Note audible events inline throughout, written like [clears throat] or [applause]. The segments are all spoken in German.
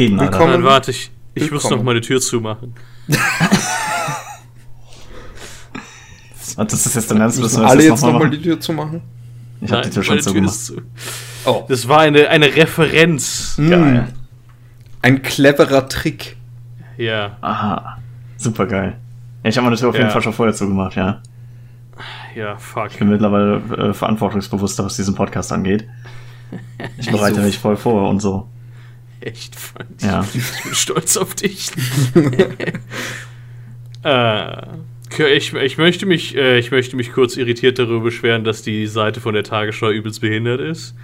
Alter. Willkommen. Dann warte ich. Ich muss noch mal die Tür zumachen. [laughs] Und das ist jetzt dann ernst, müssen alle jetzt nochmal noch die Tür zumachen? Ich habe die Tür schon zugemacht. Zu. Oh. Das war eine, eine Referenz. Mm. Geil. Ein cleverer Trick. Ja. Aha. Super geil. Ja, ich habe meine Tür auf jeden Fall schon vorher zugemacht, ja. Ja, fuck. Ich bin mittlerweile äh, verantwortungsbewusster, was diesen Podcast angeht. Ich bereite so. mich voll vor und so. Echt, Frank. Ja. Ich bin stolz auf dich. [laughs] äh, ich, ich, möchte mich, äh, ich möchte mich kurz irritiert darüber beschweren, dass die Seite von der Tagesschau übelst behindert ist.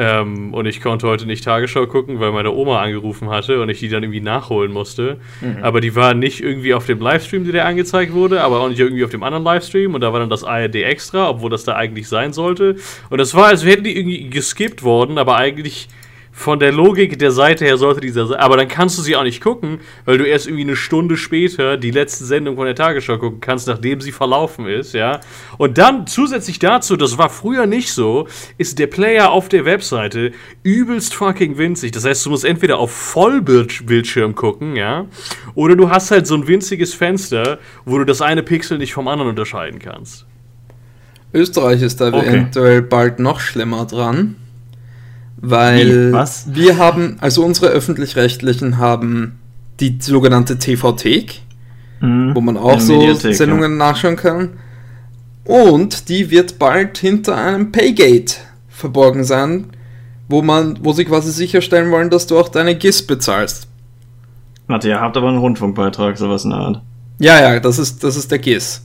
Ähm, und ich konnte heute nicht Tagesschau gucken, weil meine Oma angerufen hatte und ich die dann irgendwie nachholen musste. Mhm. Aber die war nicht irgendwie auf dem Livestream, der angezeigt wurde, aber auch nicht irgendwie auf dem anderen Livestream. Und da war dann das ARD extra, obwohl das da eigentlich sein sollte. Und das war, als wären die irgendwie geskippt worden, aber eigentlich von der Logik der Seite her sollte dieser. Aber dann kannst du sie auch nicht gucken, weil du erst irgendwie eine Stunde später die letzte Sendung von der Tagesschau gucken kannst, nachdem sie verlaufen ist, ja. Und dann zusätzlich dazu, das war früher nicht so, ist der Player auf der Webseite übelst fucking winzig. Das heißt, du musst entweder auf Vollbildschirm gucken, ja, oder du hast halt so ein winziges Fenster, wo du das eine Pixel nicht vom anderen unterscheiden kannst. Österreich ist da okay. eventuell bald noch schlimmer dran. Weil wir haben, also unsere öffentlich-rechtlichen haben die sogenannte TV-Thek, mhm. wo man auch so Sendungen nachschauen kann. Und die wird bald hinter einem Paygate verborgen sein, wo man, wo sie quasi sicherstellen wollen, dass du auch deine GIS bezahlst. Warte, ihr habt aber einen Rundfunkbeitrag, sowas in der Art. Ja, ja, das ist, das ist der GIS.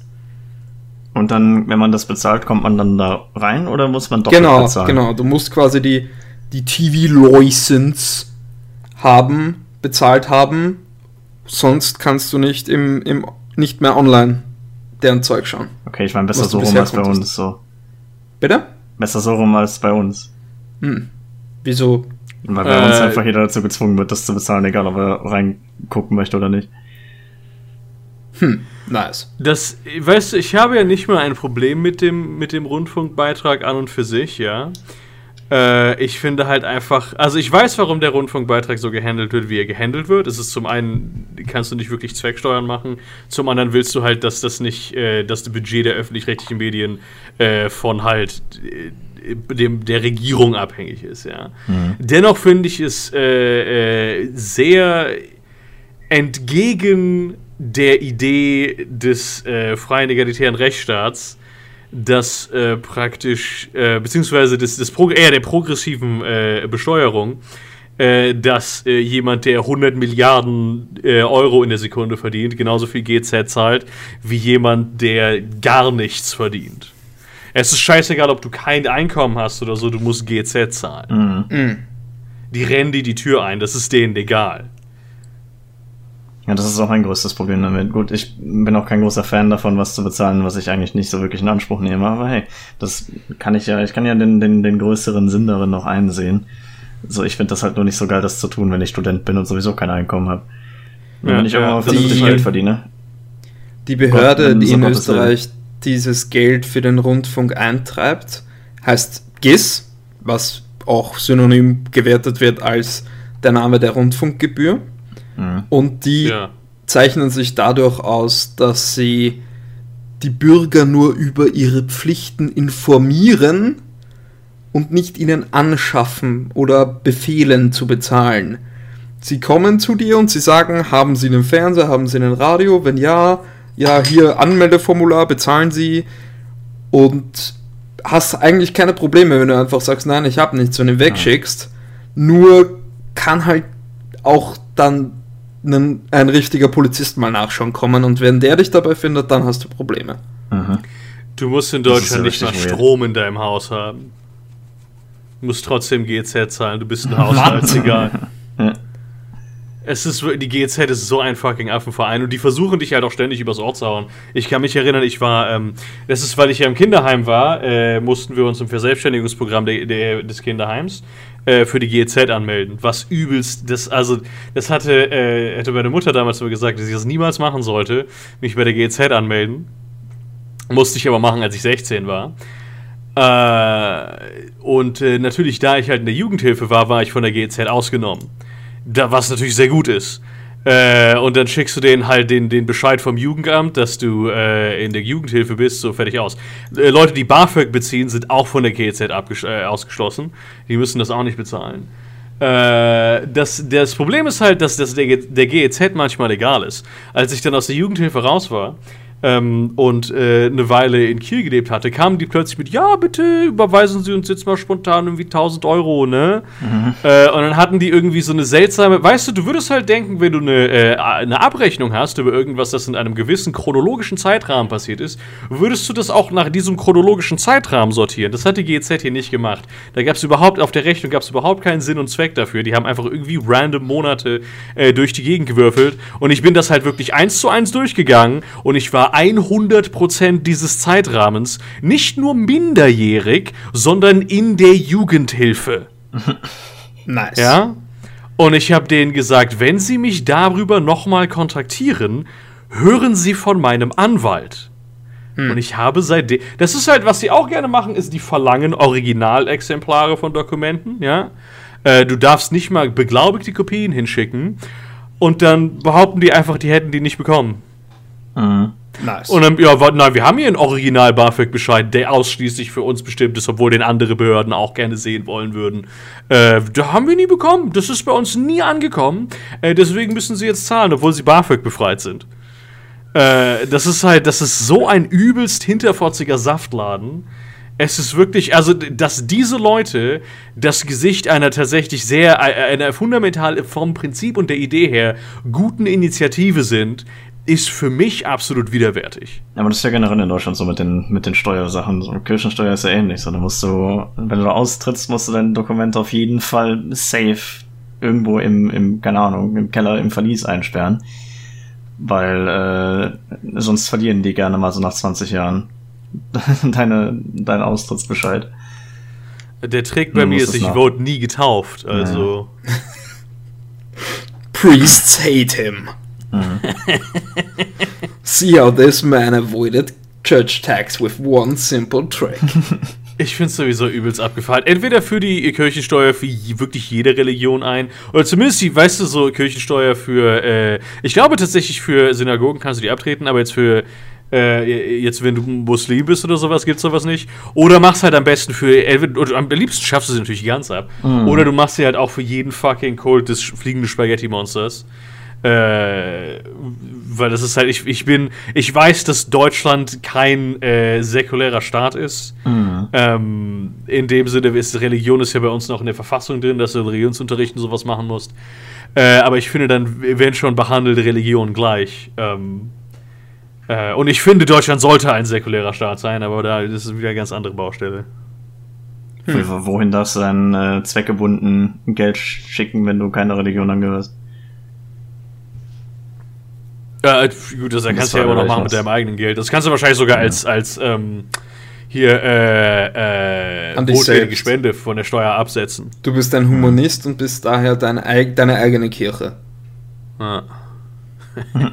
Und dann, wenn man das bezahlt, kommt man dann da rein oder muss man doch genau, bezahlen? Genau, genau. Du musst quasi die, die TV-License haben, bezahlt haben. Sonst kannst du nicht im, im nicht mehr online deren Zeug schauen. Okay, ich meine, besser so rum als bei uns. So. Bitte? Besser so rum als bei uns. Hm. Wieso? Weil bei äh, uns einfach jeder dazu gezwungen wird, das zu bezahlen, egal ob er reingucken möchte oder nicht. Hm, nice. Das, weißt du, ich habe ja nicht mal ein Problem mit dem, mit dem Rundfunkbeitrag an und für sich, ja. Äh, ich finde halt einfach, also ich weiß, warum der Rundfunkbeitrag so gehandelt wird, wie er gehandelt wird. Es ist zum einen, kannst du nicht wirklich Zwecksteuern machen, zum anderen willst du halt, dass das nicht, äh, dass das Budget der öffentlich-rechtlichen Medien äh, von halt äh, dem, der Regierung abhängig ist, ja. Mhm. Dennoch finde ich es äh, äh, sehr entgegen der Idee des freien egalitären Rechtsstaats, dass äh, praktisch, äh, beziehungsweise des, des Pro eher der progressiven äh, Besteuerung, äh, dass äh, jemand, der 100 Milliarden äh, Euro in der Sekunde verdient, genauso viel GZ zahlt, wie jemand, der gar nichts verdient. Es ist scheißegal, ob du kein Einkommen hast oder so, du musst GZ zahlen. Mhm. Mhm. Die rennen dir die Tür ein, das ist denen egal. Ja, das ist auch mein größtes Problem damit. Gut, ich bin auch kein großer Fan davon, was zu bezahlen, was ich eigentlich nicht so wirklich in Anspruch nehme. Aber hey, das kann ich ja, ich kann ja den, den, den größeren Sinn darin noch einsehen. So, ich finde das halt nur nicht so geil, das zu tun, wenn ich Student bin und sowieso kein Einkommen habe. Ja, wenn ich ja, irgendwann vernünftig Geld verdiene. Die Behörde, Gott, die in Österreich Willen. dieses Geld für den Rundfunk eintreibt, heißt GIS, was auch synonym gewertet wird als der Name der Rundfunkgebühr. Mhm. Und die ja. zeichnen sich dadurch aus, dass sie die Bürger nur über ihre Pflichten informieren und nicht ihnen anschaffen oder befehlen zu bezahlen. Sie kommen zu dir und sie sagen, haben Sie einen Fernseher, haben Sie ein Radio? Wenn ja, ja, hier Anmeldeformular, bezahlen Sie und hast eigentlich keine Probleme, wenn du einfach sagst, nein, ich habe nichts, wenn du wegschickst. Nur kann halt auch dann ein, ein richtiger Polizist mal nachschauen kommen und wenn der dich dabei findet, dann hast du Probleme. Mhm. Du musst in Deutschland nicht mal Strom in deinem Haus haben. Du musst trotzdem GZ zahlen, du bist ein [laughs] Haushaltsegal. ja. Es ist die GZ ist so ein fucking Affenverein und die versuchen dich halt auch ständig übers Ohr zu hauen. Ich kann mich erinnern, ich war, ähm, das ist, weil ich ja im Kinderheim war, äh, mussten wir uns im Verselbstständigungsprogramm de, de, des Kinderheims äh, für die GEZ anmelden. Was übelst, das, also, das hatte, äh, hätte meine Mutter damals immer gesagt, dass ich das niemals machen sollte, mich bei der GEZ anmelden. Musste ich aber machen, als ich 16 war. Äh, und äh, natürlich, da ich halt in der Jugendhilfe war, war ich von der GEZ ausgenommen. da, was natürlich sehr gut ist. Äh, und dann schickst du denen halt den, den Bescheid vom Jugendamt, dass du äh, in der Jugendhilfe bist, so fertig aus. Äh, Leute, die BAföG beziehen, sind auch von der GEZ äh, ausgeschlossen. Die müssen das auch nicht bezahlen. Äh, das, das Problem ist halt, dass das der, der GEZ manchmal egal ist. Als ich dann aus der Jugendhilfe raus war, ähm, und äh, eine Weile in Kiel gelebt hatte, kamen die plötzlich mit, ja, bitte überweisen Sie uns jetzt mal spontan irgendwie 1000 Euro, ne? Mhm. Äh, und dann hatten die irgendwie so eine seltsame, weißt du, du würdest halt denken, wenn du eine, äh, eine Abrechnung hast über irgendwas, das in einem gewissen chronologischen Zeitrahmen passiert ist, würdest du das auch nach diesem chronologischen Zeitrahmen sortieren. Das hat die GZ hier nicht gemacht. Da gab es überhaupt, auf der Rechnung gab es überhaupt keinen Sinn und Zweck dafür. Die haben einfach irgendwie random Monate äh, durch die Gegend gewürfelt und ich bin das halt wirklich eins zu eins durchgegangen und ich war 100% dieses Zeitrahmens nicht nur minderjährig, sondern in der Jugendhilfe. [laughs] nice. Ja? Und ich habe denen gesagt, wenn Sie mich darüber nochmal kontaktieren, hören Sie von meinem Anwalt. Hm. Und ich habe seitdem. Das ist halt, was sie auch gerne machen, ist, die verlangen Originalexemplare von Dokumenten, ja. Äh, du darfst nicht mal beglaubigte Kopien hinschicken. Und dann behaupten die einfach, die hätten die nicht bekommen. Mhm. Nice. Und dann, ja, nein, wir haben hier einen Original BAföG-Bescheid, der ausschließlich für uns bestimmt ist, obwohl den andere Behörden auch gerne sehen wollen würden. Äh, da haben wir nie bekommen. Das ist bei uns nie angekommen. Äh, deswegen müssen sie jetzt zahlen, obwohl sie BAföG befreit sind. Äh, das ist halt, das ist so ein übelst hinterfotziger Saftladen. Es ist wirklich, also, dass diese Leute das Gesicht einer tatsächlich sehr, äh, einer fundamental vom Prinzip und der Idee her guten Initiative sind, ist für mich absolut widerwärtig. Aber das ist ja generell in Deutschland so mit den, mit den Steuersachen. So, Kirchensteuer ist ja ähnlich. So, da musst du, wenn du austrittst, musst du dein Dokument auf jeden Fall safe irgendwo im, im, keine Ahnung, im Keller, im Verlies einsperren. Weil äh, sonst verlieren die gerne mal so nach 20 Jahren [laughs] deine, deinen Austrittsbescheid. Der Trick bei mir ist, ich wurde nie getauft, also. Ja. [laughs] [laughs] Priests hate him. Mhm. [laughs] See how this man avoided church tax with one simple trick. Ich finde es sowieso übelst abgefallen. Entweder für die Kirchensteuer für wirklich jede Religion ein, oder zumindest die, weißt du, so Kirchensteuer für, äh, ich glaube tatsächlich für Synagogen kannst du die abtreten, aber jetzt für, äh, jetzt wenn du Muslim bist oder sowas, gibt es sowas nicht. Oder machst halt am besten für, oder am liebsten schaffst du sie natürlich ganz ab. Mhm. Oder du machst sie halt auch für jeden fucking Kult des fliegenden Spaghetti-Monsters. Äh, weil das ist halt, ich, ich bin, ich weiß, dass Deutschland kein äh, säkulärer Staat ist. Mhm. Ähm, in dem Sinne ist Religion ist ja bei uns noch in der Verfassung drin, dass du in Religionsunterrichten sowas machen musst. Äh, aber ich finde, dann werden schon behandelt Religion gleich. Ähm, äh, und ich finde, Deutschland sollte ein säkulärer Staat sein, aber da ist es wieder eine ganz andere Baustelle. Hm. Wohin darfst du dann äh, zweckgebunden Geld schicken, wenn du keine Religion angehörst? Ja, gut, das, das kannst du ja immer noch machen mit deinem eigenen Geld. Das kannst du wahrscheinlich sogar ja. als, als ähm, hier äh, äh, Spende von der Steuer absetzen. Du bist ein Humanist und bist daher dein, deine eigene Kirche. Ah. [laughs]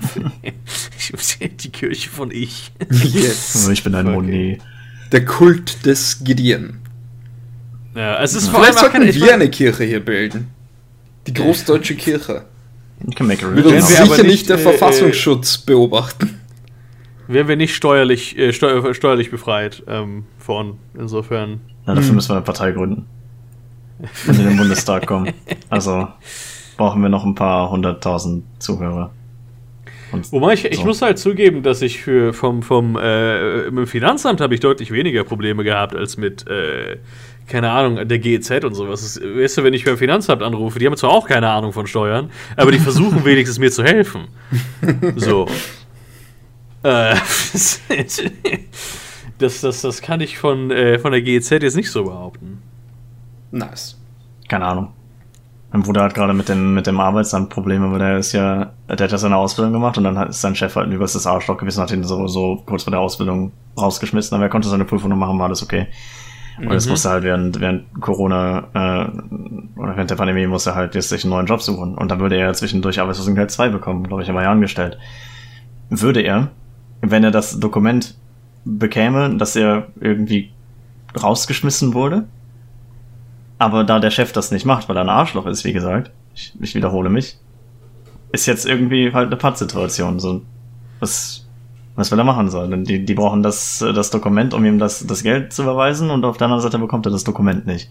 die Kirche von ich. Yes. Also ich bin ein okay. Moni. Der Kult des Gideon. Ja, es ist Vielleicht sollten wir eine Kirche hier bilden. Die [laughs] Großdeutsche Kirche. You can make a Wird uns sicher nicht, nicht der äh, Verfassungsschutz beobachten. Wären wir nicht steuerlich, äh, steuer, steuerlich befreit ähm, von, insofern. Ja, dafür hm. müssen wir eine Partei gründen. Wenn wir in den Bundestag kommen. Also brauchen wir noch ein paar hunderttausend Zuhörer. Und Wobei ich, so. ich muss halt zugeben, dass ich für vom, vom äh, im Finanzamt habe ich deutlich weniger Probleme gehabt als mit äh, keine Ahnung, der GEZ und sowas. Das, weißt du, wenn ich beim Finanzamt anrufe, die haben zwar auch keine Ahnung von Steuern, aber die versuchen [laughs] wenigstens mir zu helfen. So. [laughs] Äh, [laughs] das, das, das kann ich von, äh, von der GEZ jetzt nicht so behaupten. Nice. Keine Ahnung. Mein Bruder hat gerade mit dem, mit dem Arbeitsamt Probleme, weil der ist ja, der hat ja seine Ausbildung gemacht und dann ist sein Chef halt ein überstes Arschloch gewesen, hat ihn so, so kurz vor der Ausbildung rausgeschmissen, aber er konnte seine Prüfung noch machen, war alles okay. Und jetzt mhm. musste halt während, während Corona äh, oder während der Pandemie musste er halt jetzt sich einen neuen Job suchen. Und dann würde er zwischendurch Arbeitslosengeld 2 bekommen, glaube ich, er war ja angestellt. Würde er, wenn er das Dokument bekäme, dass er irgendwie rausgeschmissen wurde, aber da der Chef das nicht macht, weil er ein Arschloch ist, wie gesagt, ich, ich wiederhole mich, ist jetzt irgendwie halt eine Pattsituation. So, was, was will er machen sollen? Die, die brauchen das, das Dokument, um ihm das, das Geld zu überweisen und auf der anderen Seite bekommt er das Dokument nicht.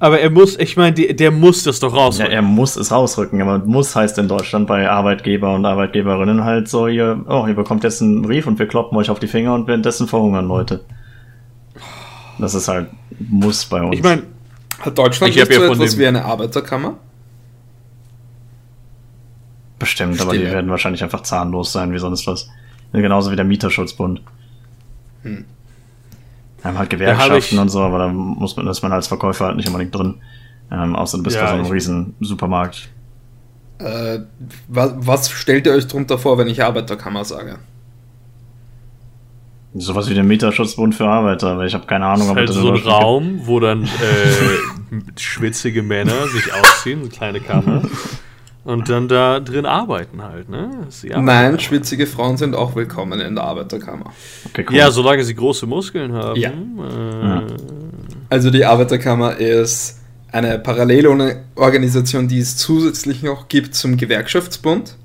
Aber er muss, ich meine, der muss das doch rausrücken. Ja, er muss es rausrücken, aber muss heißt in Deutschland bei Arbeitgeber und Arbeitgeberinnen halt so, ihr, oh, ihr bekommt jetzt einen Brief und wir kloppen euch auf die Finger und währenddessen verhungern Leute. Das ist halt, muss bei uns. Ich meine, hat Deutschland nicht so etwas wie eine Arbeiterkammer? Bestimmt, aber die werden wahrscheinlich einfach zahnlos sein wie sonst was. Genauso wie der Mieterschutzbund. Hm. Wir haben halt Gewerkschaften und so, aber da muss man, ist man als Verkäufer halt nicht unbedingt drin. Ähm, außer du bist ja, bei so einem riesen Supermarkt. Äh, was, was stellt ihr euch drunter vor, wenn ich Arbeiterkammer sage? Sowas wie der Mieterschutzbund für Arbeiter, weil ich habe keine Ahnung, ob halt so ein Raum, wo dann äh, [laughs] schwitzige Männer sich ausziehen, eine kleine Kammer. [laughs] Und dann da drin arbeiten halt, ne? Nein, schwitzige Frauen sind auch willkommen in der Arbeiterkammer. Okay, cool. Ja, solange sie große Muskeln haben. Ja. Äh, also die Arbeiterkammer ist eine Parallelorganisation, die es zusätzlich noch gibt zum Gewerkschaftsbund.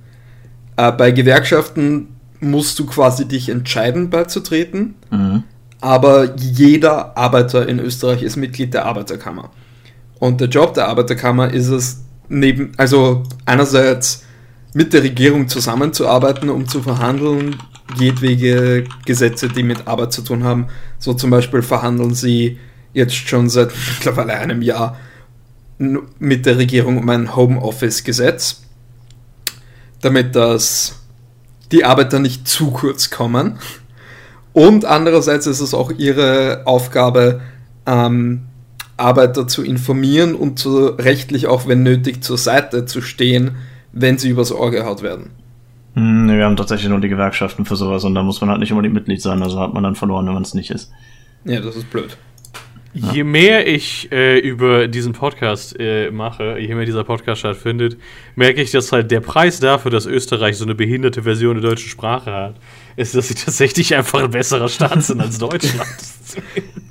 Äh, bei Gewerkschaften musst du quasi dich entscheiden beizutreten, mhm. aber jeder Arbeiter in Österreich ist Mitglied der Arbeiterkammer. Und der Job der Arbeiterkammer ist es, neben, also einerseits mit der Regierung zusammenzuarbeiten, um zu verhandeln, jedwege Gesetze, die mit Arbeit zu tun haben. So zum Beispiel verhandeln sie jetzt schon seit [laughs] mittlerweile einem Jahr mit der Regierung um ein Homeoffice-Gesetz, damit das die Arbeiter nicht zu kurz kommen. Und andererseits ist es auch ihre Aufgabe, ähm, Arbeiter zu informieren und zu, rechtlich auch, wenn nötig, zur Seite zu stehen, wenn sie übers Ohr gehaut werden. Hm, nee, wir haben tatsächlich nur die Gewerkschaften für sowas und da muss man halt nicht unbedingt Mitglied sein, also hat man dann verloren, wenn man es nicht ist. Ja, das ist blöd. Ja. Je mehr ich äh, über diesen Podcast äh, mache, je mehr dieser Podcast stattfindet, merke ich, dass halt der Preis dafür, dass Österreich so eine behinderte Version der deutschen Sprache hat, ist, dass sie tatsächlich einfach ein besserer Staat sind als Deutschland.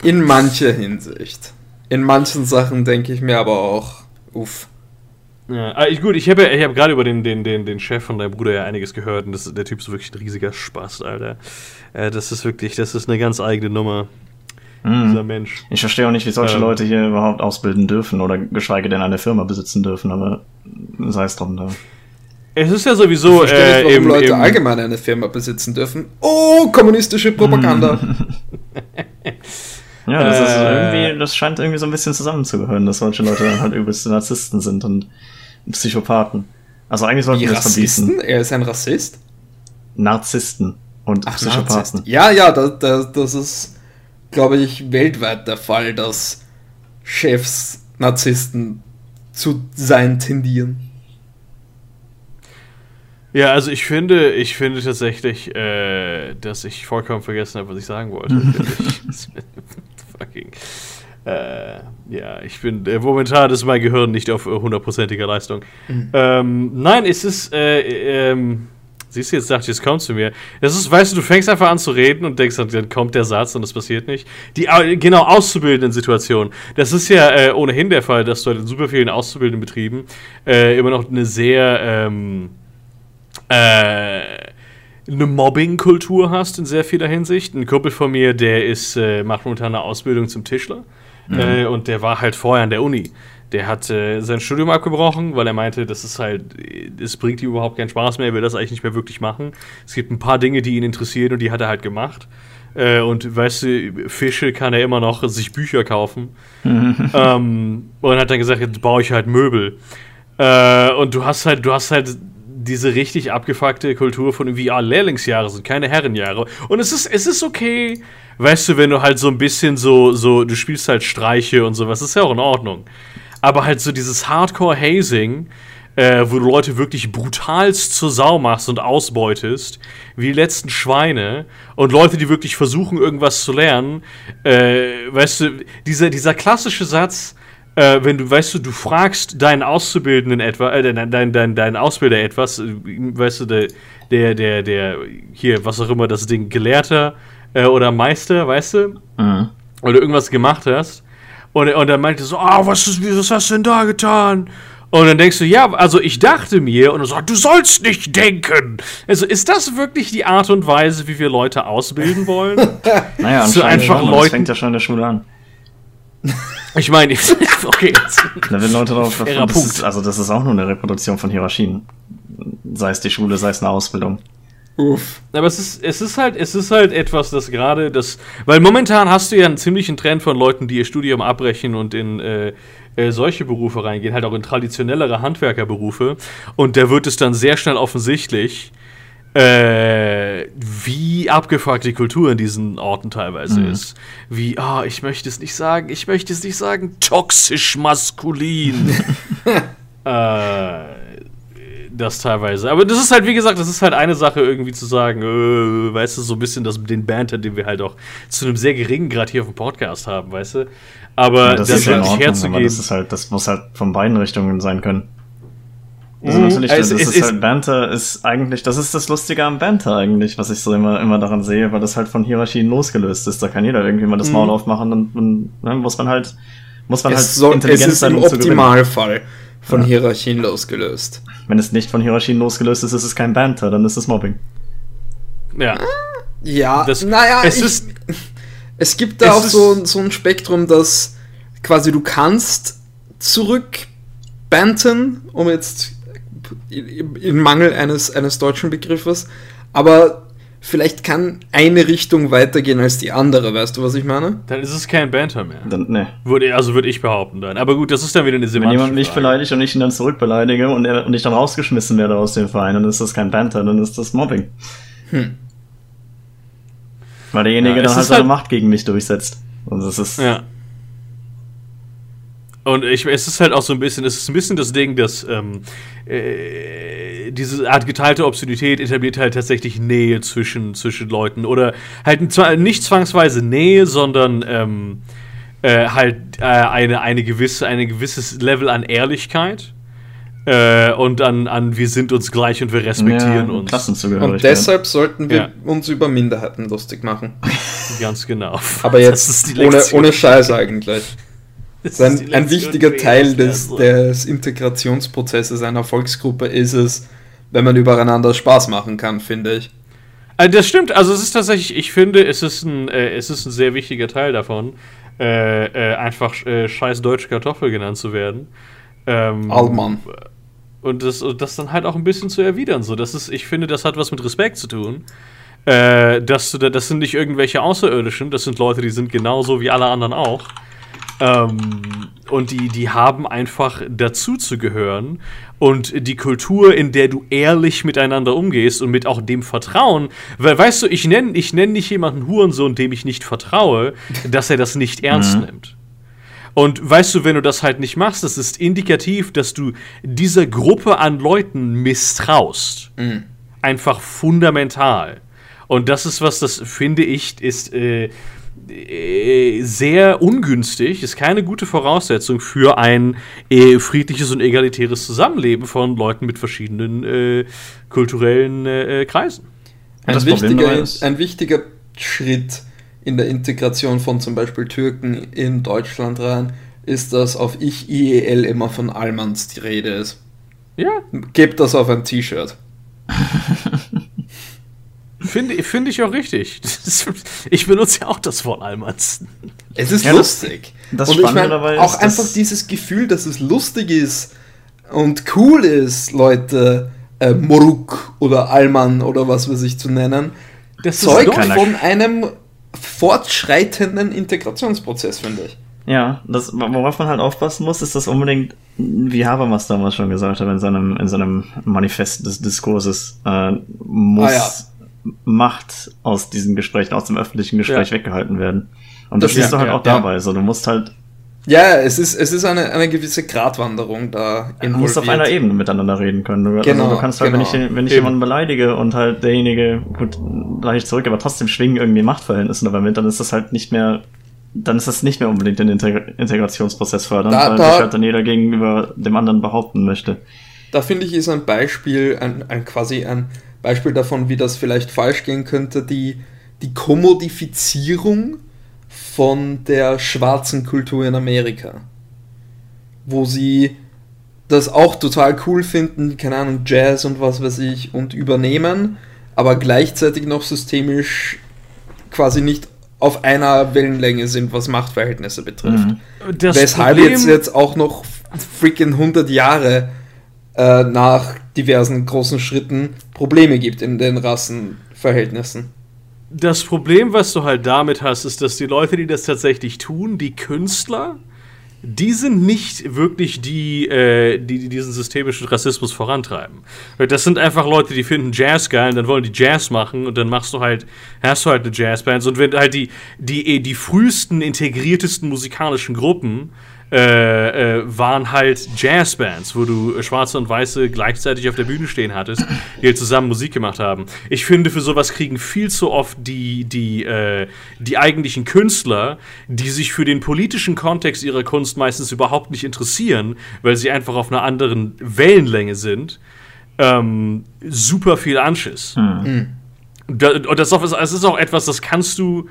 In mancher Hinsicht. In manchen Sachen denke ich mir aber auch, uff. Ja, ah, gut, ich habe ich hab gerade über den, den, den, den Chef von deinem Bruder ja einiges gehört und das, der Typ ist wirklich ein riesiger Spaß, Alter. Äh, das ist wirklich, das ist eine ganz eigene Nummer. Mhm. Dieser Mensch. Ich verstehe auch nicht, wie solche ähm, Leute hier überhaupt ausbilden dürfen oder geschweige denn eine Firma besitzen dürfen, aber sei es drum da. Es ist ja sowieso. Ich verstehe äh, nicht, warum im, Leute im allgemein eine Firma besitzen dürfen. Oh, kommunistische Propaganda. [laughs] [laughs] ja, das ist äh, irgendwie, das scheint irgendwie so ein bisschen zusammenzugehören, dass solche Leute dann halt übelste Narzissten sind und Psychopathen. Also eigentlich sollten wir das verbieten. Er ist ein Rassist? Narzissten und Ach, Psychopathen. Narzisst. Ja, ja, das, das, das ist glaube ich, weltweit der Fall, dass Chefs Narzissten zu sein tendieren. Ja, also ich finde, ich finde tatsächlich, äh, dass ich vollkommen vergessen habe, was ich sagen wollte. [laughs] [laughs] fucking. Äh, ja, ich bin äh, momentan ist mein Gehirn nicht auf hundertprozentiger Leistung. Mhm. Ähm, nein, es ist äh, ähm, Siehst du, jetzt dachte ich, es kommt zu mir. Das ist, weißt du, du fängst einfach an zu reden und denkst, dann kommt der Satz und das passiert nicht. Die genau auszubildenden Situationen. Das ist ja äh, ohnehin der Fall, dass du halt in super vielen auszubildenden Betrieben äh, immer noch eine sehr ähm, äh, eine Mobbing-Kultur hast in sehr vieler Hinsicht. Ein Kumpel von mir, der ist, äh, macht momentan eine Ausbildung zum Tischler. Mhm. Äh, und der war halt vorher an der Uni. Der hat äh, sein Studium abgebrochen, weil er meinte, das ist halt, es bringt ihm überhaupt keinen Spaß mehr, er will das eigentlich nicht mehr wirklich machen. Es gibt ein paar Dinge, die ihn interessieren und die hat er halt gemacht. Äh, und weißt du, Fische kann er immer noch sich Bücher kaufen. ähm, und hat dann gesagt, jetzt baue ich halt Möbel. Äh, und du hast halt, du hast halt diese richtig abgefuckte Kultur von irgendwie, ah, Lehrlingsjahre sind keine Herrenjahre. Und es ist, es ist okay, weißt du, wenn du halt so ein bisschen so, so, du spielst halt Streiche und sowas, ist ja auch in Ordnung aber halt so dieses Hardcore-Hazing, äh, wo du Leute wirklich brutalst zur Sau machst und ausbeutest, wie die letzten Schweine, und Leute, die wirklich versuchen, irgendwas zu lernen, äh, weißt du, dieser, dieser klassische Satz, äh, wenn du, weißt du, du fragst deinen Auszubildenden etwa, äh, deinen dein, dein, dein Ausbilder etwas, äh, weißt du, der, der, der, der, hier, was auch immer das Ding, Gelehrter äh, oder Meister, weißt du, mhm. oder irgendwas gemacht hast, und, und er meinte so, ah, oh, was, was hast du denn da getan? Und dann denkst du, ja, also ich dachte mir, und er sagt, du sollst nicht denken. Also ist das wirklich die Art und Weise, wie wir Leute ausbilden wollen? [laughs] naja, anscheinend einfach schon, Leuten, das fängt ja schon in der Schule an. [laughs] Ich meine, [laughs] okay. Da werden Leute darauf das ist, Also das ist auch nur eine Reproduktion von Hierarchien. Sei es die Schule, sei es eine Ausbildung. Uff. Aber es ist, es ist halt, es ist halt etwas, das gerade das. Weil momentan hast du ja einen ziemlichen Trend von Leuten, die ihr Studium abbrechen und in äh, äh, solche Berufe reingehen, halt auch in traditionellere Handwerkerberufe. Und da wird es dann sehr schnell offensichtlich, äh, wie abgefuckt die Kultur in diesen Orten teilweise mhm. ist. Wie, ah, oh, ich möchte es nicht sagen, ich möchte es nicht sagen, toxisch maskulin. [laughs] äh das teilweise. Aber das ist halt, wie gesagt, das ist halt eine Sache, irgendwie zu sagen, äh, weißt du, so ein bisschen das, den Banter, den wir halt auch zu einem sehr geringen Grad hier auf dem Podcast haben, weißt du. Aber ja, das, das ist ja in Ordnung, herzugehen. das ist halt, das muss halt von beiden Richtungen sein können. Also natürlich, also, das ist, ist halt Banter ist eigentlich, das ist das Lustige am Banter eigentlich, was ich so immer, immer daran sehe, weil das halt von Hierarchien losgelöst ist. Da kann jeder irgendwie mal das Maul mhm. aufmachen und, und dann ne, muss man halt, muss man es halt soll, intelligent es ist sein, im um Optimalfall von ja. Hierarchien losgelöst. Wenn es nicht von Hierarchien losgelöst ist, ist es kein Banter, dann ist es Mobbing. Ja. Ja, das, naja, es, ich, ist, [laughs] es gibt da es auch so, so ein Spektrum, dass quasi du kannst zurückbanten, um jetzt in Mangel eines, eines deutschen Begriffes, aber vielleicht kann eine Richtung weitergehen als die andere, weißt du, was ich meine? Dann ist es kein Banter mehr. Dann, nee. Würde, also würde ich behaupten dann. Aber gut, das ist dann wieder eine semantische Wenn jemand mich beleidigt und ich ihn dann zurückbeleidige und, er, und ich dann rausgeschmissen werde aus dem Verein, dann ist das kein Banter, dann ist das Mobbing. Hm. Weil derjenige ja, dann halt seine halt Macht gegen mich durchsetzt. Und das ist... Ja. Und ich, es ist halt auch so ein bisschen, es ist ein bisschen das Ding, dass ähm, äh, diese Art geteilte Obszönität etabliert halt tatsächlich Nähe zwischen, zwischen Leuten. Oder halt nicht zwangsweise Nähe, sondern ähm, äh, halt äh, eine, eine gewisse, ein gewisses Level an Ehrlichkeit. Äh, und an, an wir sind uns gleich und wir respektieren ja, uns. Und deshalb sollten wir ja. uns über Minderheiten lustig machen. [laughs] Ganz genau. Aber jetzt ohne, ohne Scheiß eigentlich. Das ein, ein wichtiger Teil des, des Integrationsprozesses einer Volksgruppe ist es, wenn man übereinander Spaß machen kann, finde ich. Also das stimmt, also es ist tatsächlich, ich finde, es ist ein, äh, es ist ein sehr wichtiger Teil davon, äh, äh, einfach äh, scheiß deutsche Kartoffel genannt zu werden. Ähm, Allmann. Und das, und das dann halt auch ein bisschen zu erwidern. So, das ist, ich finde, das hat was mit Respekt zu tun. Äh, das, das sind nicht irgendwelche Außerirdischen, das sind Leute, die sind genauso wie alle anderen auch. Ähm, und die, die haben einfach dazu zu gehören. Und die Kultur, in der du ehrlich miteinander umgehst und mit auch dem Vertrauen, weil weißt du, ich nenne ich nenn nicht jemanden Hurensohn, dem ich nicht vertraue, dass er das nicht ernst mhm. nimmt. Und weißt du, wenn du das halt nicht machst, das ist indikativ, dass du dieser Gruppe an Leuten misstraust. Mhm. Einfach fundamental. Und das ist was, das finde ich, ist äh, äh, sehr ungünstig, ist keine gute Voraussetzung für ein äh, friedliches und egalitäres Zusammenleben von Leuten mit verschiedenen äh, kulturellen äh, Kreisen. Ein wichtiger, ein wichtiger Schritt in der Integration von zum Beispiel Türken in Deutschland rein ist, dass auf Ich IEL immer von Allmanns die Rede ist. Ja. Gebt das auf ein T-Shirt. [laughs] Finde find ich auch richtig. [laughs] ich benutze ja auch das Wort Allmanns. Es ist ja, lustig. Das, das und ich mein, dabei auch einfach dieses Gefühl, dass es lustig ist und cool ist, Leute äh, Moruk oder Allmann oder was weiß ich zu nennen, das zeugt von einem fortschreitenden Integrationsprozess, finde ich. Ja, das, worauf man halt aufpassen muss, ist das unbedingt, wie Habermas damals schon gesagt hat, in seinem, in seinem Manifest des Diskurses, äh, muss ah, ja Macht aus diesem Gespräch, aus dem öffentlichen Gespräch ja. weggehalten werden. Und das, das siehst ja, du halt ja, auch dabei. So, du musst halt. Ja, es ist, es ist eine, eine gewisse Gratwanderung da. Du musst auf einer Ebene miteinander reden können. Du, genau, also du kannst halt, genau. wenn ich, wenn ich jemanden beleidige und halt derjenige, gut, gleich zurück, aber trotzdem schwingen irgendwie Machtverhältnisse dabei mit, dann ist das halt nicht mehr dann ist das nicht mehr unbedingt den Integrationsprozess fördern, da, weil da, sich halt dann jeder gegenüber dem anderen behaupten möchte. Da finde ich, ist ein Beispiel, ein, ein quasi ein Beispiel davon, wie das vielleicht falsch gehen könnte, die, die Kommodifizierung von der schwarzen Kultur in Amerika. Wo sie das auch total cool finden, keine Ahnung, Jazz und was weiß ich, und übernehmen, aber gleichzeitig noch systemisch quasi nicht auf einer Wellenlänge sind, was Machtverhältnisse betrifft. Mhm. Weshalb Problem jetzt, jetzt auch noch freaking 100 Jahre äh, nach diversen großen Schritten Probleme gibt in den Rassenverhältnissen. Das Problem, was du halt damit hast, ist, dass die Leute, die das tatsächlich tun, die Künstler, die sind nicht wirklich die, äh, die, die diesen systemischen Rassismus vorantreiben. Das sind einfach Leute, die finden Jazz geil und dann wollen die Jazz machen und dann machst du halt, hast du halt eine Jazzband. Und wenn halt die, die, die frühesten, integriertesten musikalischen Gruppen äh, äh, waren halt Jazzbands, wo du Schwarze und Weiße gleichzeitig auf der Bühne stehen hattest, die halt zusammen Musik gemacht haben. Ich finde, für sowas kriegen viel zu oft die, die, äh, die eigentlichen Künstler, die sich für den politischen Kontext ihrer Kunst meistens überhaupt nicht interessieren, weil sie einfach auf einer anderen Wellenlänge sind, ähm, super viel Anschiss. Mhm. Und das ist auch etwas, das kannst du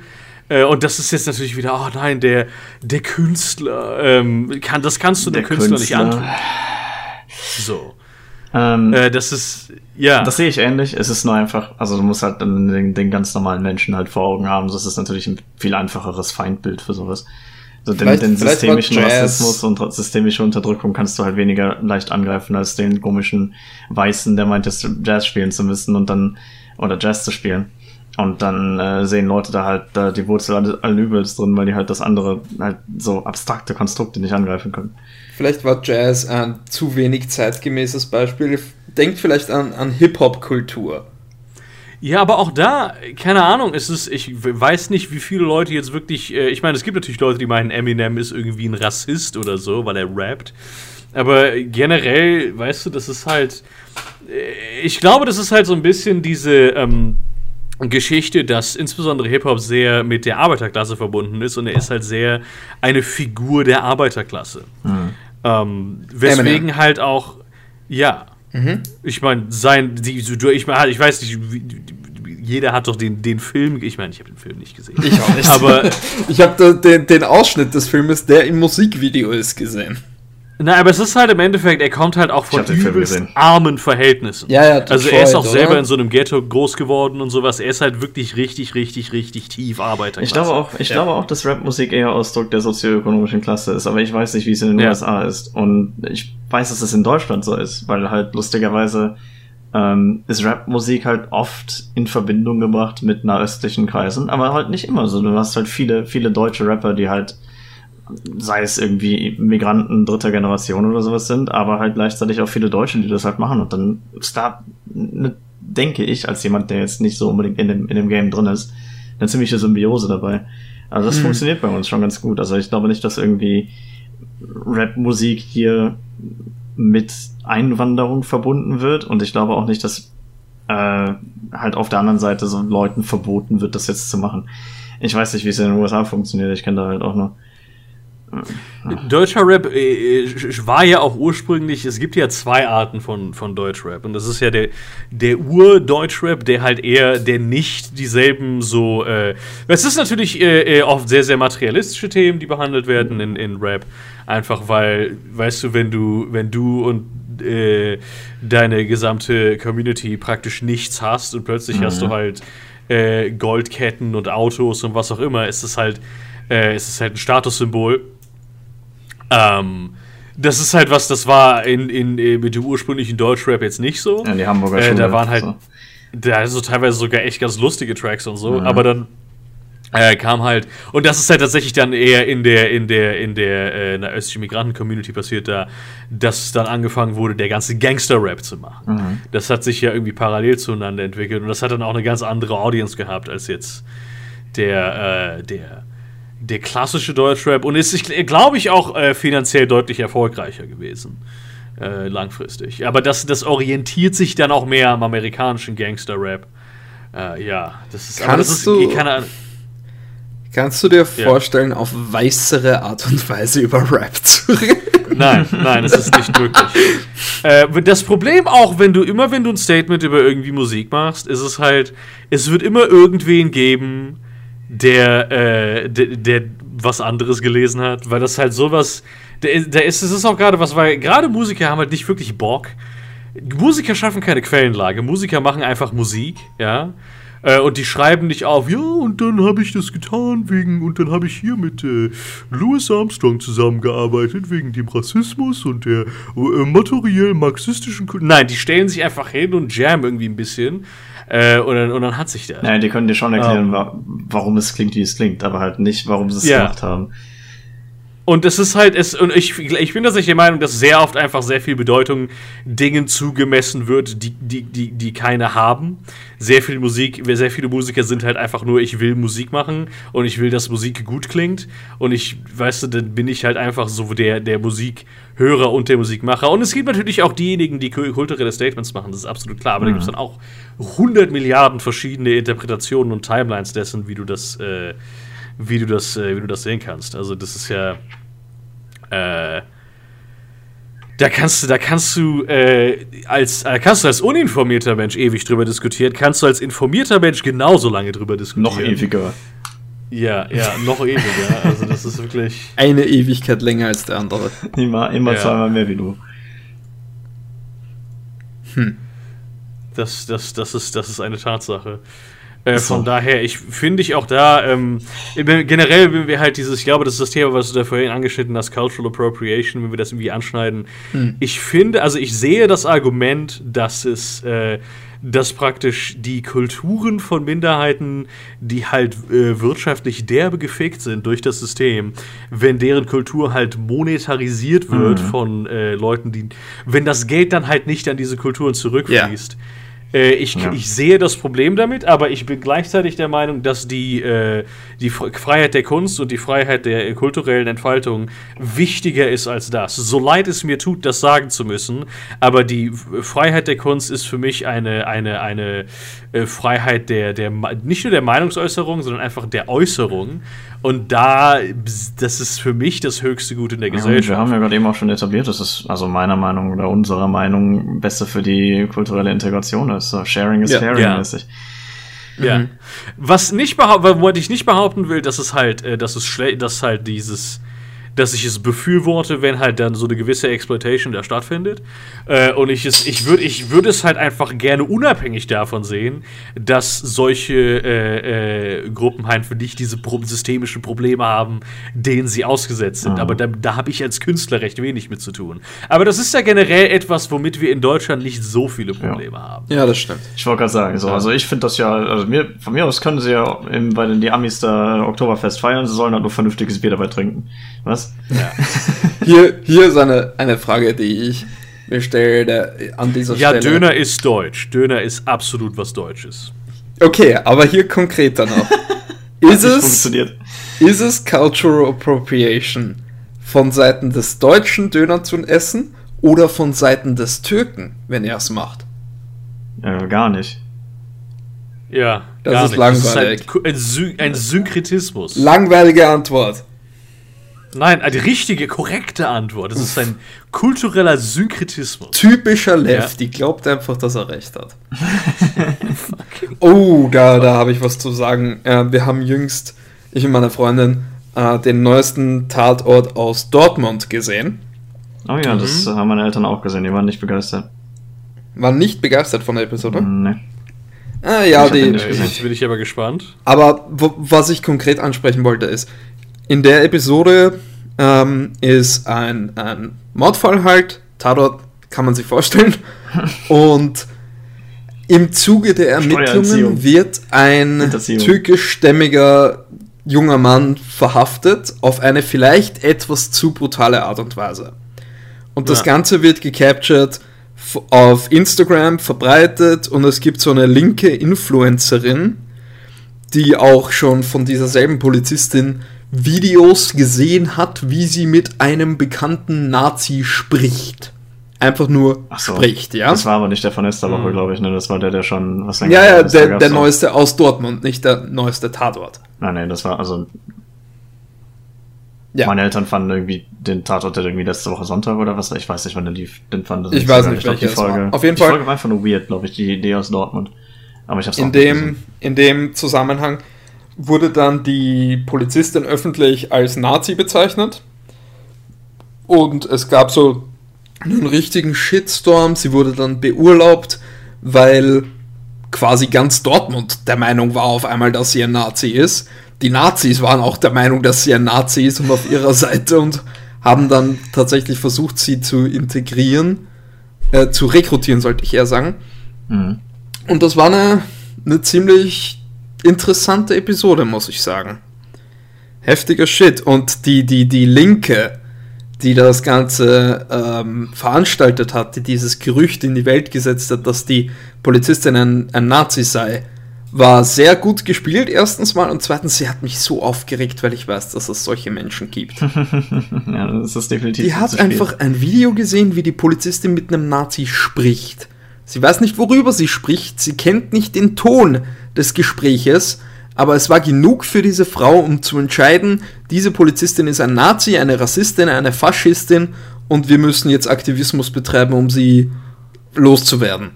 äh, und das ist jetzt natürlich wieder, oh nein, der, der Künstler, ähm, kann, das kannst du dem Künstler, Künstler, nicht antun. So. Ähm, äh, das ist, ja. Das sehe ich ähnlich. Es ist nur einfach, also du musst halt den, den ganz normalen Menschen halt vor Augen haben. Das ist natürlich ein viel einfacheres Feindbild für sowas. So den, den systemischen Rassismus und systemische Unterdrückung kannst du halt weniger leicht angreifen als den komischen Weißen, der meint, Jazz spielen zu müssen und dann, oder Jazz zu spielen. Und dann äh, sehen Leute da halt da die Wurzel allen Übels drin, weil die halt das andere, halt so abstrakte Konstrukte nicht angreifen können. Vielleicht war Jazz ein zu wenig zeitgemäßes Beispiel. Denkt vielleicht an, an Hip-Hop-Kultur. Ja, aber auch da, keine Ahnung, es ist, ich weiß nicht, wie viele Leute jetzt wirklich, äh, ich meine, es gibt natürlich Leute, die meinen, Eminem ist irgendwie ein Rassist oder so, weil er rappt. Aber generell, weißt du, das ist halt, äh, ich glaube, das ist halt so ein bisschen diese, ähm, Geschichte, dass insbesondere Hip-Hop sehr mit der Arbeiterklasse verbunden ist und er ist halt sehr eine Figur der Arbeiterklasse. Mhm. Ähm, weswegen Eminem. halt auch, ja, mhm. ich meine, sein, die, ich, mein, ich weiß nicht, jeder hat doch den, den Film, ich meine, ich habe den Film nicht gesehen. Ich auch nicht. Aber [laughs] ich habe den, den Ausschnitt des Filmes, der im Musikvideo ist, gesehen. Na, aber es ist halt im Endeffekt, er kommt halt auch von übelst armen Verhältnissen. Ja, ja, Also er ist auch selber oder? in so einem Ghetto groß geworden und sowas. Er ist halt wirklich richtig, richtig, richtig tief Arbeiter. Ich glaube auch, ich ja. glaube auch, dass Rapmusik eher Ausdruck der sozioökonomischen Klasse ist, aber ich weiß nicht, wie es in den ja. USA ist. Und ich weiß, dass es in Deutschland so ist, weil halt lustigerweise ähm, ist Rapmusik halt oft in Verbindung gebracht mit nahöstlichen Kreisen, aber halt nicht immer so. Du hast halt viele, viele deutsche Rapper, die halt sei es irgendwie Migranten dritter Generation oder sowas sind, aber halt gleichzeitig auch viele Deutsche, die das halt machen. Und dann ist da, denke ich, als jemand, der jetzt nicht so unbedingt in dem, in dem Game drin ist, eine ziemliche Symbiose dabei. Also das mhm. funktioniert bei uns schon ganz gut. Also ich glaube nicht, dass irgendwie Rap-Musik hier mit Einwanderung verbunden wird und ich glaube auch nicht, dass äh, halt auf der anderen Seite so Leuten verboten wird, das jetzt zu machen. Ich weiß nicht, wie es in den USA funktioniert. Ich kenne da halt auch nur Deutscher Rap äh, äh, war ja auch ursprünglich, es gibt ja zwei Arten von, von Deutschrap. Und das ist ja der, der Ur-Deutschrap, der halt eher, der nicht dieselben so. Äh, es ist natürlich äh, äh, oft sehr, sehr materialistische Themen, die behandelt werden in, in Rap. Einfach weil, weißt du, wenn du, wenn du und äh, deine gesamte Community praktisch nichts hast und plötzlich mhm. hast du halt äh, Goldketten und Autos und was auch immer, ist es halt, äh, ist es halt ein Statussymbol ähm, das ist halt was, das war in, in, in mit dem ursprünglichen Deutschrap jetzt nicht so. Ja, die Hamburger äh, Da waren halt, so. da so teilweise sogar echt ganz lustige Tracks und so, mhm. aber dann äh, kam halt, und das ist halt tatsächlich dann eher in der, in der, in der, äh, in der östlichen Migranten-Community passiert, da, dass dann angefangen wurde, der ganze Gangster-Rap zu machen. Mhm. Das hat sich ja irgendwie parallel zueinander entwickelt und das hat dann auch eine ganz andere Audience gehabt als jetzt der, äh, der der klassische Deutschrap und ist, glaube ich, auch äh, finanziell deutlich erfolgreicher gewesen. Äh, langfristig. Aber das, das orientiert sich dann auch mehr am amerikanischen Gangster-Rap. Äh, ja, das ist. Kannst, das ist, du, keine, kannst du dir vorstellen, ja. auf weißere Art und Weise über Rap zu reden? Nein, nein, es ist nicht möglich. [laughs] äh, das Problem auch, wenn du immer, wenn du ein Statement über irgendwie Musik machst, ist es halt, es wird immer irgendwen geben, der, äh, der, der was anderes gelesen hat, weil das halt sowas, der, der ist, es ist auch gerade was, weil gerade Musiker haben halt nicht wirklich Bock. Musiker schaffen keine Quellenlage, Musiker machen einfach Musik, ja. Äh, und die schreiben nicht auf, ja, und dann habe ich das getan wegen, und dann habe ich hier mit äh, Louis Armstrong zusammengearbeitet wegen dem Rassismus und der äh, materiell marxistischen Kultur. Nein, die stellen sich einfach hin und jammen irgendwie ein bisschen. Äh, und, dann, und dann hat sich das. Nein, die können dir schon erklären, um, ähm. warum es klingt, wie es klingt, aber halt nicht, warum sie es ja. gemacht haben. Und es ist halt, es, und ich, ich bin tatsächlich der Meinung, dass sehr oft einfach sehr viel Bedeutung Dingen zugemessen wird, die, die, die, die keine haben. Sehr viel Musik, sehr viele Musiker sind halt einfach nur, ich will Musik machen und ich will, dass Musik gut klingt. Und ich, weißt du, dann bin ich halt einfach so der, der Musikhörer und der Musikmacher. Und es gibt natürlich auch diejenigen, die kulturelle Statements machen, das ist absolut klar. Aber mhm. da gibt es dann auch 100 Milliarden verschiedene Interpretationen und Timelines dessen, wie du das, äh, wie du das, äh, wie du das sehen kannst. Also das ist ja, äh, da kannst du, da kannst du äh, als äh, kannst du als uninformierter Mensch ewig drüber diskutieren, kannst du als informierter Mensch genauso lange drüber diskutieren. Noch ewiger. Ja, ja, noch ewiger. Also das ist wirklich eine Ewigkeit länger als der andere. [laughs] Immer, immer ja. zweimal mehr wie du. Hm. Das, das, das ist, das ist eine Tatsache. Äh, von daher, ich finde ich auch da, ähm, generell, wenn wir halt dieses, ich glaube, das ist das Thema, was du da vorhin angeschnitten hast, Cultural Appropriation, wenn wir das irgendwie anschneiden. Hm. Ich finde, also ich sehe das Argument, dass es, äh, dass praktisch die Kulturen von Minderheiten, die halt äh, wirtschaftlich derbe gefickt sind durch das System, wenn deren Kultur halt monetarisiert wird mhm. von äh, Leuten, die, wenn das Geld dann halt nicht an diese Kulturen zurückfließt. Ja äh, ich, ja. ich sehe das Problem damit, aber ich bin gleichzeitig der Meinung, dass die, äh, die Freiheit der Kunst und die Freiheit der kulturellen Entfaltung wichtiger ist als das. So leid es mir tut, das sagen zu müssen, aber die Freiheit der Kunst ist für mich eine, eine, eine äh, Freiheit der, der, nicht nur der Meinungsäußerung, sondern einfach der Äußerung. Und da, das ist für mich das höchste Gut in der Gesellschaft. wir haben ja gerade eben auch schon etabliert, dass es also meiner Meinung oder unserer Meinung Beste für die kulturelle Integration ist. So, sharing is ja. caring mäßig. Ja. Mhm. Was nicht behaupten, wo ich nicht behaupten will, dass es halt, äh, dass es schlecht, dass halt dieses dass ich es befürworte, wenn halt dann so eine gewisse Exploitation da stattfindet. Äh, und ich es, ich würde, ich würde es halt einfach gerne unabhängig davon sehen, dass solche äh, äh, Gruppen halt für dich diese pro systemischen Probleme haben, denen sie ausgesetzt sind. Mhm. Aber da, da habe ich als Künstler recht wenig mit zu tun. Aber das ist ja generell etwas, womit wir in Deutschland nicht so viele Probleme ja. haben. Ja, das stimmt. Ich wollte gerade sagen, so, also ich finde das ja, also mir, von mir aus können sie ja in, bei den die Amis da Oktoberfest feiern, sie sollen halt nur vernünftiges Bier dabei trinken. Was? Ja. [laughs] hier, hier ist eine, eine Frage, die ich mir stelle an dieser ja, Stelle. Ja, Döner ist deutsch. Döner ist absolut was Deutsches. Okay, aber hier konkreter noch. [laughs] ist, es, ist es Cultural Appropriation von Seiten des Deutschen Döner zu essen oder von Seiten des Türken, wenn er es macht? Ja, gar nicht. Ja, das ist nicht. langweilig. Das ist ein, ein, Sy ein Synkretismus. Langweilige Antwort. Nein, die richtige, korrekte Antwort. Das ist ein kultureller Synkretismus. Typischer Left, ja. die glaubt einfach, dass er recht hat. [laughs] oh, da, da habe ich was zu sagen. Äh, wir haben jüngst, ich und meine Freundin, äh, den neuesten Tatort aus Dortmund gesehen. Oh ja, mhm. das haben meine Eltern auch gesehen. Die waren nicht begeistert. Waren nicht begeistert von der Episode? Nee. Ah, ja, ich die. Jetzt bin ich aber gespannt. Aber was ich konkret ansprechen wollte ist, in der Episode ähm, ist ein, ein Mordfall halt, Tatort kann man sich vorstellen. [laughs] Und im Zuge der Ermittlungen wird ein türkischstämmiger junger Mann verhaftet auf eine vielleicht etwas zu brutale Art und Weise. Und ja. das Ganze wird gecaptured auf Instagram verbreitet und es gibt so eine linke Influencerin, die auch schon von dieser selben Polizistin Videos gesehen hat, wie sie mit einem bekannten Nazi spricht. Einfach nur so, spricht, ja. Das war aber nicht der von letzter Woche, mhm. glaube ich, ne? Das war der, der schon was länger Ja, ja, der, der neueste aus Dortmund, nicht der neueste Tatort. Nein, nein, das war also. Ja. Meine Eltern fanden irgendwie den Tatort irgendwie letzte Woche Sonntag oder was. Ich weiß nicht, wann der lief. Den fanden ich weiß nicht, welche die Folge. Auf jeden die Fall. Folge war einfach nur weird, glaube ich, die Idee aus Dortmund. Aber ich hab's in dem, in dem Zusammenhang wurde dann die Polizistin öffentlich als Nazi bezeichnet. Und es gab so einen richtigen Shitstorm. Sie wurde dann beurlaubt, weil quasi ganz Dortmund der Meinung war auf einmal, dass sie ein Nazi ist. Die Nazis waren auch der Meinung, dass sie ein Nazi ist und auf ihrer [laughs] Seite und haben dann tatsächlich versucht, sie zu integrieren, äh, zu rekrutieren, sollte ich eher sagen. Mhm. Und das war eine, eine ziemlich interessante Episode, muss ich sagen. Heftiger Shit. Und die, die, die Linke, die das Ganze ähm, veranstaltet hat, die dieses Gerücht in die Welt gesetzt hat, dass die Polizistin ein, ein Nazi sei, war sehr gut gespielt, erstens mal, und zweitens, sie hat mich so aufgeregt, weil ich weiß, dass es solche Menschen gibt. [laughs] ja, das ist definitiv. Die hat einfach ein Video gesehen, wie die Polizistin mit einem Nazi spricht. Sie weiß nicht, worüber sie spricht, sie kennt nicht den Ton des Gespräches, aber es war genug für diese Frau, um zu entscheiden, diese Polizistin ist ein Nazi, eine Rassistin, eine Faschistin und wir müssen jetzt Aktivismus betreiben, um sie loszuwerden.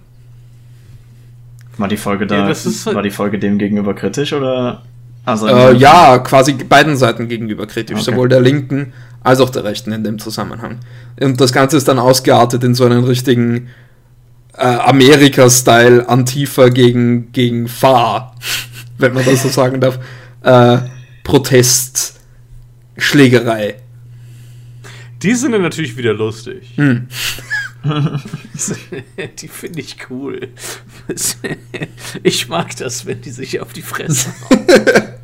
War die Folge da, ja, halt war die Folge dem gegenüber kritisch oder? Also äh, ja, quasi beiden Seiten gegenüber kritisch, okay. sowohl der Linken als auch der Rechten in dem Zusammenhang. Und das Ganze ist dann ausgeartet in so einen richtigen äh, Amerika-Style Antifa gegen, gegen Fahr, wenn man das so sagen darf. Äh, Protest, Schlägerei. Die sind dann natürlich wieder lustig. Hm. [laughs] die finde ich cool. [laughs] Ich mag das, wenn die sich auf die Fresse hauen. [laughs]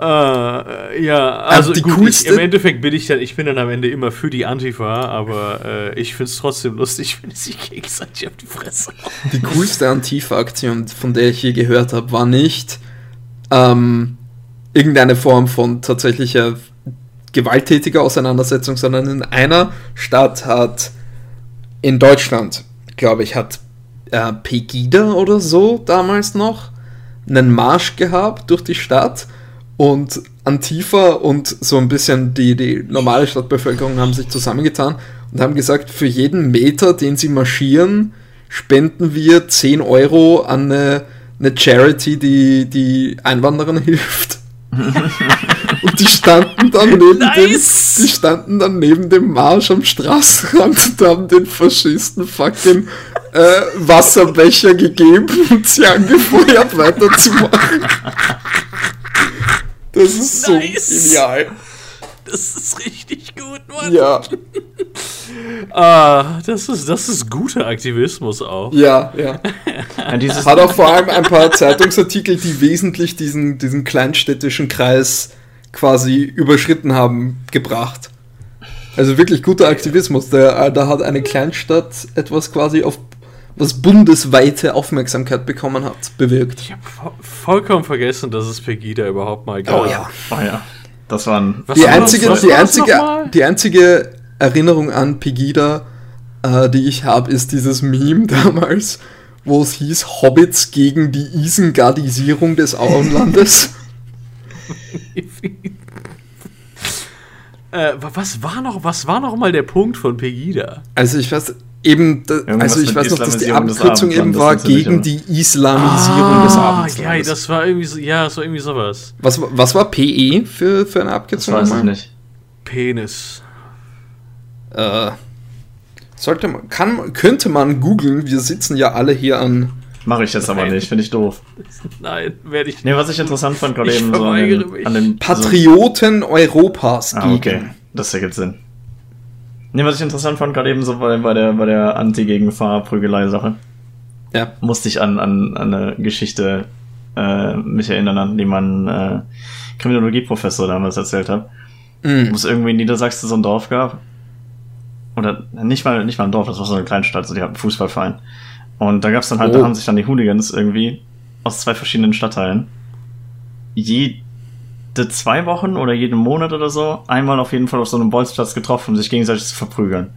äh, ja, also die gut, coolste... ich, im Endeffekt bin ich dann, ich bin dann am Ende immer für die Antifa, aber äh, ich finde es trotzdem lustig, [laughs] wenn sie sich gegenseitig auf die Fresse. Die coolste Antifa-Aktion, von der ich je gehört habe, war nicht ähm, irgendeine Form von tatsächlicher gewalttätiger Auseinandersetzung, sondern in einer Stadt hat in Deutschland, glaube ich, hat äh, Pegida oder so damals noch einen Marsch gehabt durch die Stadt und Antifa und so ein bisschen die, die normale Stadtbevölkerung haben sich zusammengetan und haben gesagt, für jeden Meter, den sie marschieren, spenden wir 10 Euro an eine, eine Charity, die die Einwanderern [laughs] hilft. und die standen dann neben nice. dem, die standen dann neben dem Marsch am Straßenrand und haben den Faschisten fucking äh, Wasserbecher gegeben und sie angefeuert weiterzumachen. Das ist so genial. Das ist richtig gut, Mann. Ja. [laughs] ah, das ist, das ist guter Aktivismus auch. Ja, ja. ja Hat auch vor allem ein paar Zeitungsartikel, die wesentlich diesen, diesen kleinstädtischen Kreis quasi überschritten haben, gebracht. Also wirklich guter Aktivismus. Da, da hat eine Kleinstadt etwas quasi auf was bundesweite Aufmerksamkeit bekommen hat, bewirkt. Ich habe vollkommen vergessen, dass es Pegida überhaupt mal gab. Oh ja. Oh ja. Das waren. die einzige, die einzige, die einzige Erinnerung an Pegida, äh, die ich habe, ist dieses Meme [laughs] damals, wo es hieß Hobbits gegen die Isengardisierung des Auenlandes. [laughs] äh, was war noch, was war noch mal der Punkt von Pegida? Also ich weiß, eben, also ich weiß noch, dass die Abkürzung eben war gegen die Islamisierung ah, des Abendlandes. Ja, das war irgendwie so, ja, das war irgendwie sowas. Was, was war PE für, für eine Abkürzung? Das weiß ich nicht. Penis. Äh, sollte man, kann, könnte man googeln, wir sitzen ja alle hier an. Mache ich jetzt Nein. aber nicht, finde ich doof. Nein, werde ich nicht. Nee, was ich interessant fand gerade eben so an den, an den Patrioten so Europas ah, okay. Das ergibt Sinn. Nee, was ich interessant fand, gerade eben so bei, bei der, bei der Anti-Gegen-Fahrprügelei-Sache. Ja. Musste ich an, an, an eine Geschichte äh, mich erinnern, an die mein äh, Kriminologieprofessor damals erzählt hat. Mhm. Wo es irgendwie in Niedersachsen so ein Dorf gab. Oder nicht mal, nicht mal ein Dorf, das war so eine Kleinstadt, so die hatten einen Fußballverein. Und da gab es dann halt, oh. da haben sich dann die Hooligans irgendwie aus zwei verschiedenen Stadtteilen je zwei Wochen oder jeden Monat oder so einmal auf jeden Fall auf so einem Bolzplatz getroffen, um sich gegenseitig zu verprügeln.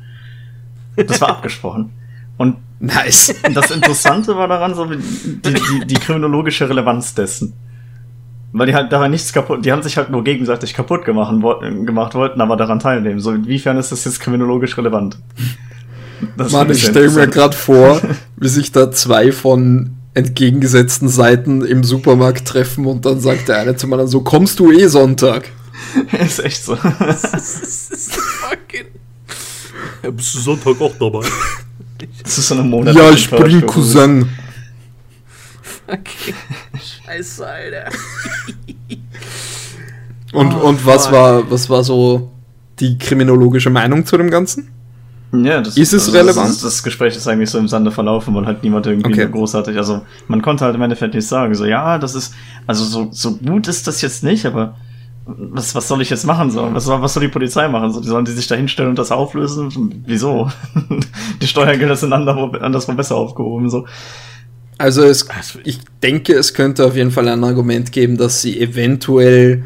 Das war [laughs] abgesprochen. Und nice. das Interessante war daran so die, die, die kriminologische Relevanz dessen. Weil die halt daran nichts kaputt, die haben sich halt nur gegenseitig kaputt gemacht, gemacht wollten aber daran teilnehmen. So, inwiefern ist das jetzt kriminologisch relevant? Das Mann, ich stelle mir gerade vor, [laughs] wie sich da zwei von entgegengesetzten Seiten im Supermarkt treffen und dann sagt der eine zum anderen so, kommst du eh Sonntag? [laughs] ist echt so. [laughs] fucking. Ja, bist du Sonntag auch dabei? Das ist so eine Monat. Ja, ich bin Cousin. Okay. Scheiße, Alter. Und, oh, und was war, was war so die kriminologische Meinung zu dem Ganzen? Ja, das ist es also relevant. Das, das, Gespräch ist eigentlich so im Sande verlaufen, weil halt niemand irgendwie okay. großartig, also man konnte halt im Endeffekt nicht sagen, so ja, das ist, also so, so gut ist das jetzt nicht, aber was, was soll ich jetzt machen? So? Was, was soll die Polizei machen? So, die sollen die sich da hinstellen und das auflösen? Wieso? [laughs] die Steuergelder sind anderswo, anderswo besser aufgehoben. So. Also es, ich denke, es könnte auf jeden Fall ein Argument geben, dass sie eventuell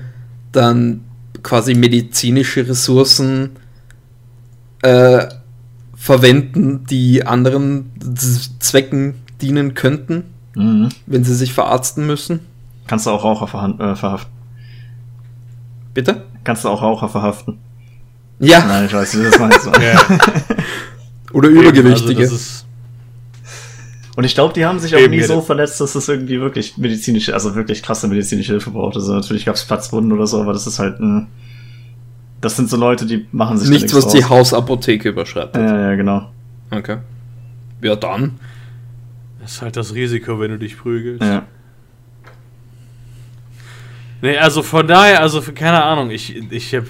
dann quasi medizinische Ressourcen äh, verwenden, die anderen Zwecken dienen könnten, mhm. wenn sie sich verarzten müssen. Kannst du auch Raucher äh, verhaften. Bitte? Kannst du auch Raucher verhaften. Ja. Nein, ich weiß, wie das meinst. [laughs] ja. Oder Übergewichtige. Also und ich glaube, die haben sich auch nie so verletzt, dass das irgendwie wirklich medizinische, also wirklich krasse medizinische Hilfe braucht. Also natürlich gab es Platzwunden oder so, aber das ist halt ein. Das sind so Leute, die machen sich nichts, was raus. die Hausapotheke überschreitet. Ja, ja, genau. Okay. Ja, dann. Das ist halt das Risiko, wenn du dich prügelst. Ja. Nee, also von daher, also keine Ahnung, ich, ich habe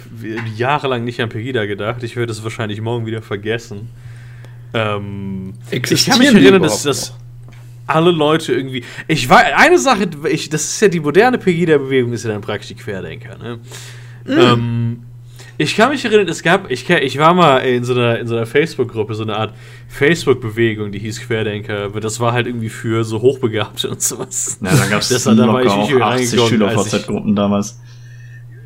jahrelang nicht an Pegida gedacht. Ich werde es wahrscheinlich morgen wieder vergessen. Ähm, ich kann mich erinnern, dass, dass alle Leute irgendwie. Ich war eine Sache, ich, das ist ja die moderne Pegida-Bewegung, ist ja dann praktisch die Querdenker. Ne? Mhm. Ähm, ich kann mich erinnern, es gab, ich, ich war mal in so einer, in so einer Facebook-Gruppe, so eine Art Facebook-Bewegung, die hieß Querdenker, aber das war halt irgendwie für so Hochbegabte [laughs] und sowas. Ja, da gab es da war ich nicht 80 Schüler-VZ-Gruppen damals.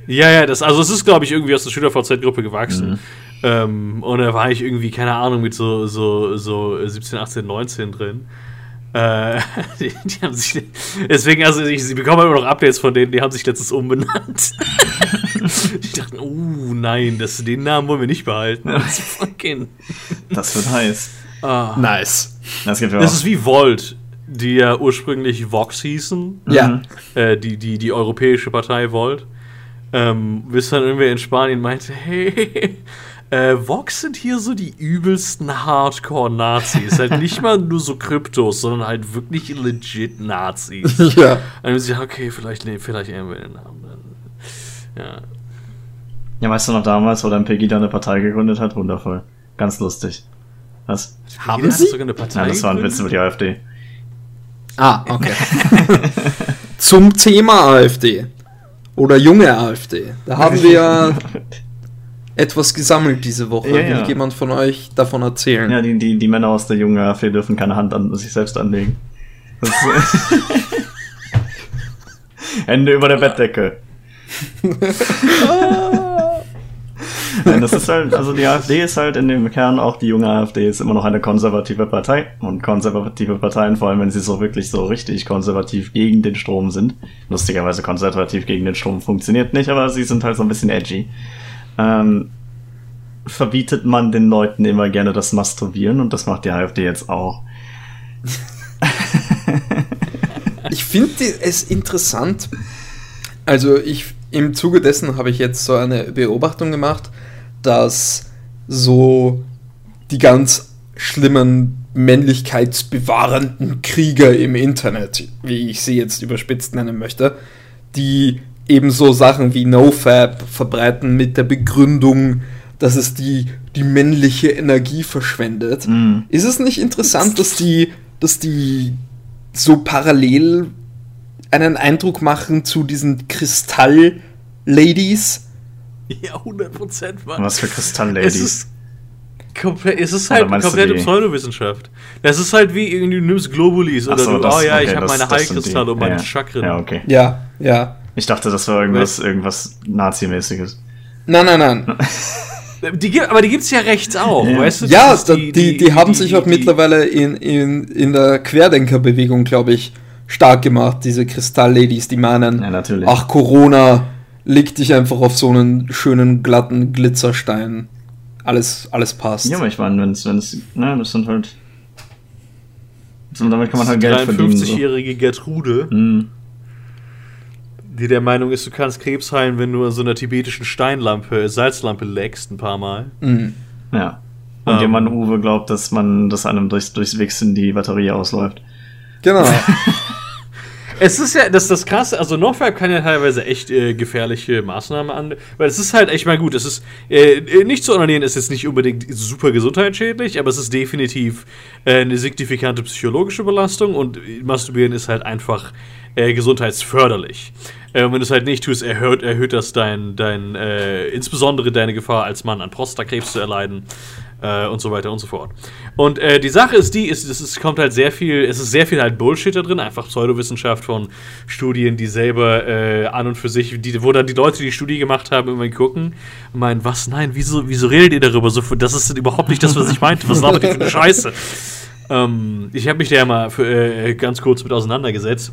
Ja, ja, das, also es ist, glaube ich, irgendwie aus der Schüler-VZ-Gruppe gewachsen. Mhm. Ähm, und da war ich irgendwie, keine Ahnung, mit so, so, so 17, 18, 19 drin. Äh, [laughs] die, die, haben sich. Deswegen, also ich, sie bekommen immer noch Updates von denen, die haben sich letztens umbenannt. [laughs] ich dachte, oh nein, das, den Namen wollen wir nicht behalten. Das wird heiß. Ah. Nice. Das, das ist wie Volt, die ja ursprünglich Vox hießen. Ja. Äh, die, die, die europäische Partei Volt. Ähm, bis dann irgendwer in Spanien meinte, hey, äh, Vox sind hier so die übelsten Hardcore-Nazis. halt [laughs] nicht mal nur so Kryptos, sondern halt wirklich legit Nazis. [laughs] Ja. Und ich okay, vielleicht, nee, vielleicht nehmen wir den Namen dann. Ja. Ja, weißt du noch damals, wo dann Peggy da eine Partei gegründet hat? Wundervoll. Ganz lustig. Was? Haben sie sogar eine Partei? Ja, das war ein Witz über die AfD. Ah, okay. Zum Thema AfD. Oder junge AfD. Da haben wir ja [laughs] etwas gesammelt diese Woche. Ja, ja. Will jemand von euch davon erzählen? Ja, die, die, die Männer aus der jungen AfD dürfen keine Hand an sich selbst anlegen. [laughs] Hände über der Bettdecke. [laughs] Nein, das ist halt, also die AfD ist halt in dem Kern auch die junge AfD ist immer noch eine konservative Partei und konservative Parteien, vor allem wenn sie so wirklich so richtig konservativ gegen den Strom sind. Lustigerweise konservativ gegen den Strom funktioniert nicht, aber sie sind halt so ein bisschen edgy ähm, verbietet man den Leuten immer gerne das Masturbieren und das macht die AfD jetzt auch. [laughs] ich finde es interessant. Also ich im Zuge dessen habe ich jetzt so eine Beobachtung gemacht, dass so die ganz schlimmen männlichkeitsbewahrenden Krieger im Internet, wie ich sie jetzt überspitzt nennen möchte, die ebenso Sachen wie NoFab verbreiten mit der Begründung, dass es die, die männliche Energie verschwendet. Mm. Ist es nicht interessant, dass die, dass die so parallel einen Eindruck machen zu diesen Kristall-Ladies? Ja, 100 Prozent, Was für Kristall-Ladies? Es ist, komplett, es ist halt komplette Pseudowissenschaft. Das ist halt wie irgendwie, du nimmst Globulis oder so, du, oh ja, okay, ich habe meine Heilkristalle und meine ja, Chakren. Ja, okay. Ja, ja. Ich dachte, das war irgendwas, irgendwas Nazi-mäßiges. Nein, nein, nein. [laughs] Die, aber die gibt es ja rechts auch, ja. weißt du? Ja, die, die, die, haben sich auch mittlerweile in, in, in der Querdenkerbewegung, glaube ich, stark gemacht, diese Kristall-Ladies, die meinen, ja, natürlich. ach, Corona, leg dich einfach auf so einen schönen, glatten Und damit kann man halt Geld verdienen. 53-jährige so. Gertrude, mhm. Die der Meinung ist, du kannst Krebs heilen, wenn du an so einer tibetischen Steinlampe, Salzlampe leckst ein paar Mal. Mhm. Ja. Und um, jemand Uwe glaubt, dass man, dass einem durchs, durchs Wichsen die Batterie ausläuft. Genau. [laughs] [laughs] Es ist ja, das ist das krasse, also NoFap kann ja teilweise echt äh, gefährliche Maßnahmen an, weil es ist halt echt mal gut, es ist, äh, nicht zu onanieren ist jetzt nicht unbedingt super gesundheitsschädlich, aber es ist definitiv äh, eine signifikante psychologische Belastung und Masturbieren ist halt einfach äh, gesundheitsförderlich. Äh, wenn du es halt nicht tust, erhöht, erhöht das dein, dein äh, insbesondere deine Gefahr als Mann an Prostatakrebs zu erleiden äh, und so weiter und so fort. Und äh, die Sache ist die, ist, es kommt halt sehr viel, es ist sehr viel halt Bullshit da drin, einfach Pseudowissenschaft von Studien, die selber äh, an und für sich, die, wo dann die Leute, die die Studie gemacht haben, immer gucken und meinen, was, nein, wieso, wieso redet ihr darüber so? Das ist überhaupt nicht das, was ich meinte. Was labert ihr für eine [laughs] Scheiße? ähm, ich habe mich da ja mal für, äh, ganz kurz mit auseinandergesetzt.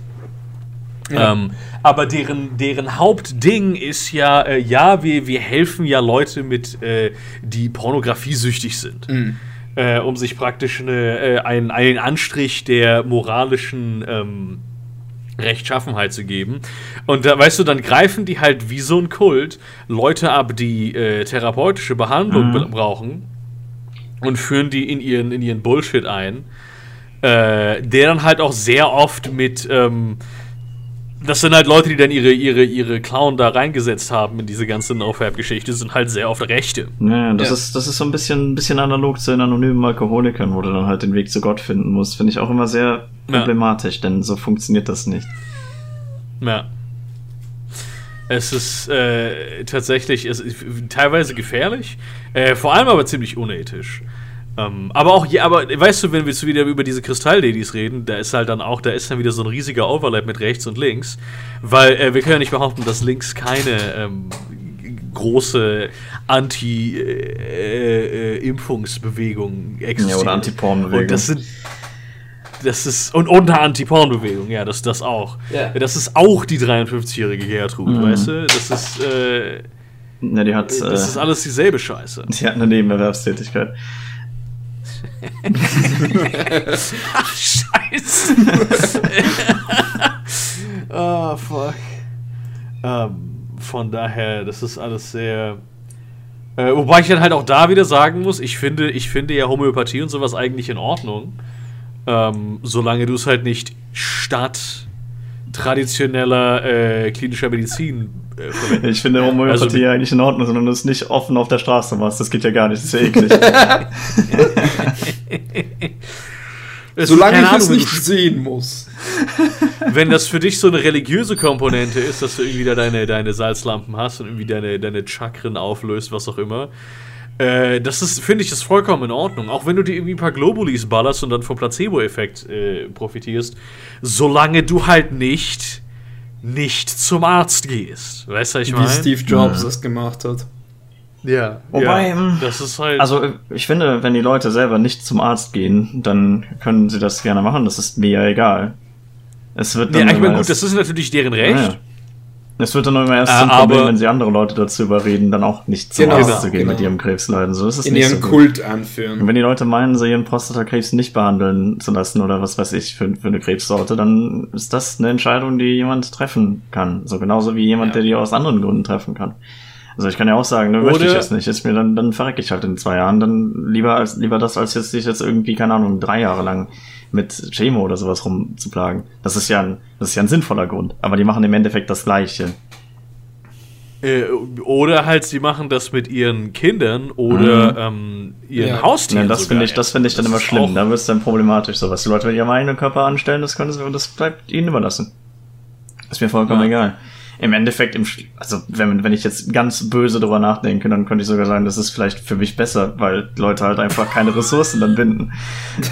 Ja. Ähm, aber deren, deren Hauptding ist ja, äh, ja, wir, wir helfen ja Leute mit, äh, die pornografiesüchtig sind. Mhm. Äh, um sich praktisch eine, äh, einen, einen Anstrich der moralischen ähm, Rechtschaffenheit zu geben. Und da, weißt du, dann greifen die halt wie so ein Kult Leute ab, die äh, therapeutische Behandlung mhm. brauchen und führen die in ihren, in ihren Bullshit ein. Äh, der dann halt auch sehr oft mit ähm, das sind halt Leute, die dann ihre, ihre, ihre Clown da reingesetzt haben in diese ganze NoFap-Geschichte, sind halt sehr oft Rechte. Ja, das, ja. Ist, das ist so ein bisschen, ein bisschen analog zu den anonymen Alkoholikern, wo du dann halt den Weg zu Gott finden musst. Finde ich auch immer sehr problematisch, ja. denn so funktioniert das nicht. Ja. Es ist äh, tatsächlich es ist teilweise gefährlich, äh, vor allem aber ziemlich unethisch. Ähm, aber auch, ja, aber weißt du, wenn wir wieder über diese Kristallladies reden, da ist halt dann auch, da ist dann wieder so ein riesiger Overlap mit rechts und links, weil äh, wir können ja nicht behaupten, dass links keine ähm, große Anti-Impfungsbewegung äh, äh, existiert. Ja, oder Anti-Porn-Bewegung. Und das sind das ist und, eine Anti-Porn-Bewegung, ja, das, das auch. Ja. Das ist auch die 53-jährige Gertrud, mhm. weißt du? Das ist äh, ja, die hat, das äh, ist alles dieselbe Scheiße. Die hat eine Nebenerwerbstätigkeit. Ach, scheiße. oh, fuck. Ähm, von daher, das ist alles sehr. Äh, wobei ich dann halt auch da wieder sagen muss, ich finde, ich finde ja Homöopathie und sowas eigentlich in Ordnung. Ähm, solange du es halt nicht statt traditioneller äh, klinischer Medizin äh, verwenden. Ich finde Homöopathie also, eigentlich in Ordnung, sondern du es nicht offen auf der Straße machst. Das geht ja gar nicht, das ist ja eklig. [laughs] [laughs] Solange ich es nicht sehen muss. [laughs] Wenn das für dich so eine religiöse Komponente ist, dass du irgendwie da deine, deine Salzlampen hast und irgendwie deine, deine Chakren auflöst, was auch immer, äh, das ist, finde ich, das vollkommen in Ordnung. Auch wenn du dir irgendwie ein paar Globulis ballerst und dann vom Placebo-Effekt äh, profitierst, solange du halt nicht nicht zum Arzt gehst. Weißt du, ich meine? Wie Steve Jobs ja. das gemacht hat. Ja. Wobei, ja, ähm, das ist halt. Also, ich finde, wenn die Leute selber nicht zum Arzt gehen, dann können sie das gerne machen. Das ist mir ja egal. Es wird dann. Ja, ich meine, gut, das ist natürlich deren Recht. Ja. Es wird dann immer erst äh, zum Problem, wenn sie andere Leute dazu überreden, dann auch nicht zum genau, Arzt zu gehen genau. mit ihrem Krebsleiden. So ist es In nicht ihren so Kult anführen. Und wenn die Leute meinen, sie ihren Prostatakrebs nicht behandeln zu lassen oder was weiß ich für, für eine Krebssorte, dann ist das eine Entscheidung, die jemand treffen kann. So genauso wie jemand, ja. der die aus anderen Gründen treffen kann. Also ich kann ja auch sagen, ne, möchte ich jetzt nicht. Ist mir dann, dann verrecke ich halt in zwei Jahren. Dann lieber als lieber das, als jetzt sich jetzt irgendwie, keine Ahnung, drei Jahre lang mit Chemo oder sowas rumzuplagen. Das ist ja ein, das ist ja ein sinnvoller Grund. Aber die machen im Endeffekt das Gleiche. Äh, oder halt, sie machen das mit ihren Kindern oder mhm. ähm, ihren ja. Haustieren. Ja, das finde ich, das finde ich dann immer schlimm. Da wird es dann problematisch. So, was die Leute mit ihrem eigenen Körper anstellen, das können sie, das bleibt ihnen überlassen. Ist mir vollkommen ja. egal. Im Endeffekt, im, also wenn, wenn ich jetzt ganz böse drüber nachdenke, dann könnte ich sogar sagen, das ist vielleicht für mich besser, weil Leute halt einfach keine Ressourcen dann binden. [laughs]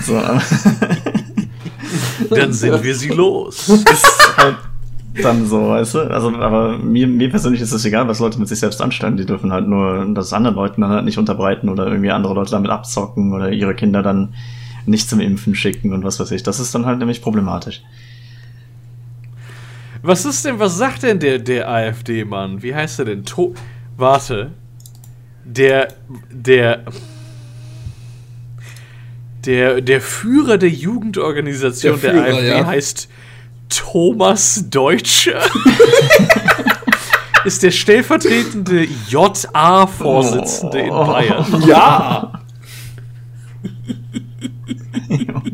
So, dann sind wir sie los. [laughs] ist halt dann so, weißt du? Also, aber mir, mir persönlich ist es egal, was Leute mit sich selbst anstellen. Die dürfen halt nur das anderen Leuten dann halt nicht unterbreiten oder irgendwie andere Leute damit abzocken oder ihre Kinder dann nicht zum Impfen schicken und was weiß ich. Das ist dann halt nämlich problematisch. Was ist denn, was sagt denn der, der AfD-Mann? Wie heißt er denn? To Warte. Der, der. Der, der Führer der Jugendorganisation der, Führer, der AfD ja. heißt Thomas Deutscher. [laughs] ist der stellvertretende JA-Vorsitzende oh. in Bayern. Ja!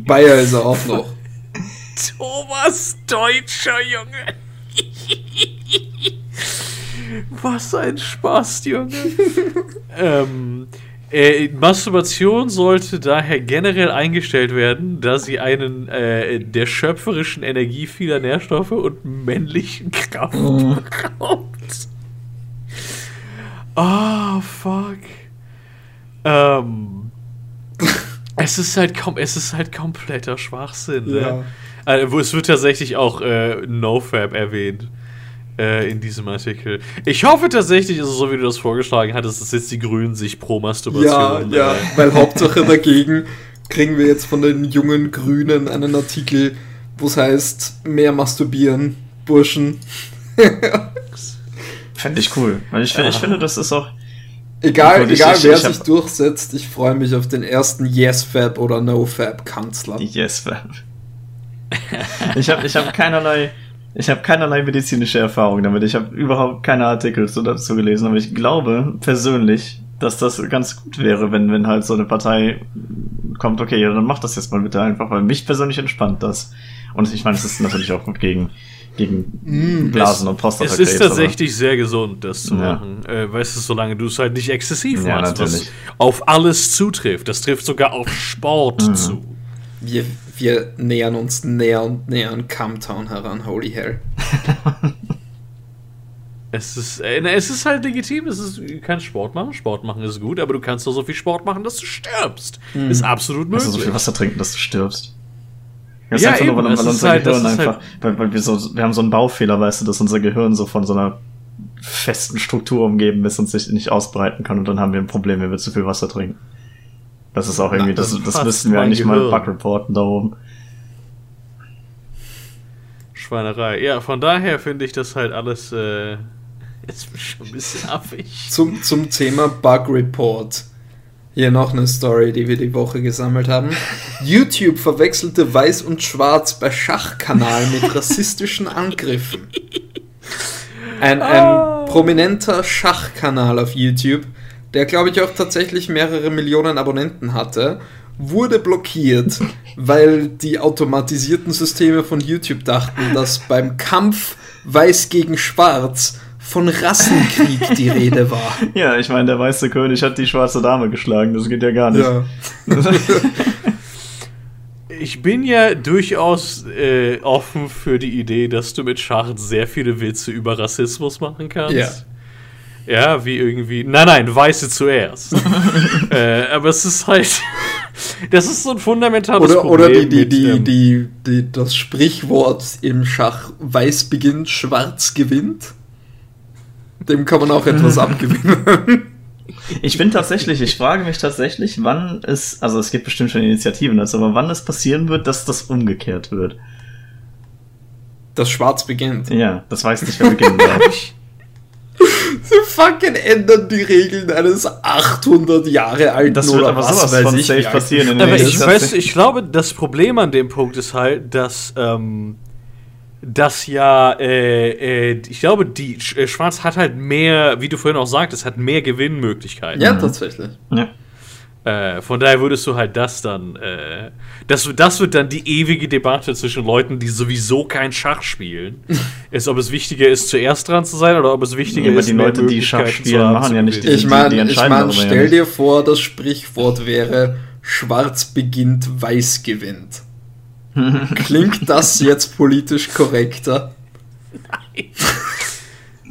Bayer ist er auch noch. Thomas Deutscher, Junge. Was ein Spaß, Junge. [laughs] ähm, äh, Masturbation sollte daher generell eingestellt werden, da sie einen äh, der schöpferischen Energie vieler Nährstoffe und männlichen Kraft oh. beraubt. Oh, fuck. Ähm, [laughs] es ist halt es ist halt kompletter Schwachsinn. Ne? Ja. Also, es wird tatsächlich auch äh, NoFab erwähnt äh, in diesem Artikel. Ich hoffe tatsächlich, ist es so, wie du das vorgeschlagen hattest, dass jetzt die Grünen sich pro Masturbation. Ja, ja, äh, weil Hauptsache [laughs] dagegen kriegen wir jetzt von den jungen Grünen einen Artikel, wo es heißt, mehr masturbieren, Burschen. [laughs] Fände ich cool. Weil ich, ja. ich finde, das ist auch. Egal, egal ich, wer ich, sich durchsetzt, ich freue mich auf den ersten Yes-Fab oder No-Fab-Kanzler. Yes-Fab. Ich habe ich hab keinerlei ich habe keinerlei medizinische Erfahrung damit. Ich habe überhaupt keine Artikel dazu gelesen, aber ich glaube persönlich, dass das ganz gut wäre, wenn, wenn halt so eine Partei kommt, okay, ja, dann mach das jetzt mal bitte einfach, weil mich persönlich entspannt das. Und ich meine, es ist natürlich auch gut gegen, gegen mm, Blasen es, und Prostata. Es ist tatsächlich aber. sehr gesund, das zu ja. machen. Äh, weißt du, solange du es halt nicht exzessiv ja, machst, natürlich. was auf alles zutrifft. Das trifft sogar auf Sport mhm. zu. Wir, wir nähern uns näher und näher an Camtown heran, holy hell. [laughs] es ist, äh, es ist halt legitim, es ist, du kannst Sport machen, Sport machen ist gut, aber du kannst doch so viel Sport machen, dass du stirbst. Mhm. Ist absolut möglich. Also so viel Wasser trinken, dass du stirbst. Das ja, ist einfach eben, nur, weil, weil unser halt, Gehirn einfach, halt weil, weil wir so, wir haben so einen Baufehler, weißt du, dass unser Gehirn so von so einer festen Struktur umgeben ist und sich nicht ausbreiten kann und dann haben wir ein Problem, wenn wir zu viel Wasser trinken. Das ist auch irgendwie, das, das, das müssten wir eigentlich Gehirn. mal Bug reporten da oben. Schweinerei. Ja, von daher finde ich das halt alles äh, jetzt schon ein bisschen [laughs] affig. Zum, zum Thema Bug Report. Hier noch eine Story, die wir die Woche gesammelt haben. YouTube verwechselte Weiß und Schwarz bei Schachkanal mit [laughs] rassistischen Angriffen. Ein, ein oh. prominenter Schachkanal auf YouTube der glaube ich auch tatsächlich mehrere Millionen Abonnenten hatte, wurde blockiert, [laughs] weil die automatisierten Systeme von YouTube dachten, dass beim Kampf Weiß gegen Schwarz von Rassenkrieg die [laughs] Rede war. Ja, ich meine, der weiße König hat die schwarze Dame geschlagen, das geht ja gar nicht. Ja. [laughs] ich bin ja durchaus äh, offen für die Idee, dass du mit Schach sehr viele Witze über Rassismus machen kannst. Ja. Ja, wie irgendwie. Nein, nein, Weiße zuerst. [laughs] äh, aber es ist halt. [laughs] das ist so ein fundamentales oder, Problem. Oder die, die, mit, die, ähm, die, die, das Sprichwort im Schach: Weiß beginnt, Schwarz gewinnt. Dem kann man auch etwas [laughs] abgewinnen. Ich bin tatsächlich, ich frage mich tatsächlich, wann es, also es gibt bestimmt schon Initiativen dazu, aber wann es passieren wird, dass das umgekehrt wird. Dass Schwarz beginnt. Ja, das weiß nicht, wer beginnt, glaube ich. Sie fucking ändern die Regeln eines 800 Jahre alten Das wird aber sowas von safe passieren. aber ich, weiß, ich glaube, das Problem an dem Punkt ist halt, dass ähm, dass ja, äh, äh, ich glaube, die äh, Schwarz hat halt mehr, wie du vorhin auch sagtest, hat mehr Gewinnmöglichkeiten. Ja, tatsächlich. Ja. Äh, von daher würdest du halt das dann, äh, das, das wird dann die ewige Debatte zwischen Leuten, die sowieso kein Schach spielen. [laughs] ist, ob es wichtiger ist, zuerst dran zu sein oder ob es wichtiger ja, ist, die Leute, die Schach spielen, machen ja nicht die, Ich meine, ich mein, stell dir vor, das Sprichwort wäre, schwarz beginnt, weiß gewinnt. [laughs] Klingt das jetzt politisch korrekter? Nein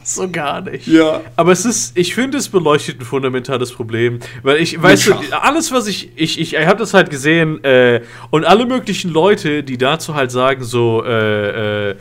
[laughs] so gar nicht. Ja. Aber es ist, ich finde, es beleuchtet ein fundamentales Problem. Weil ich, weißt du, alles, was ich, ich, ich, ich habe das halt gesehen äh, und alle möglichen Leute, die dazu halt sagen, so, äh, äh,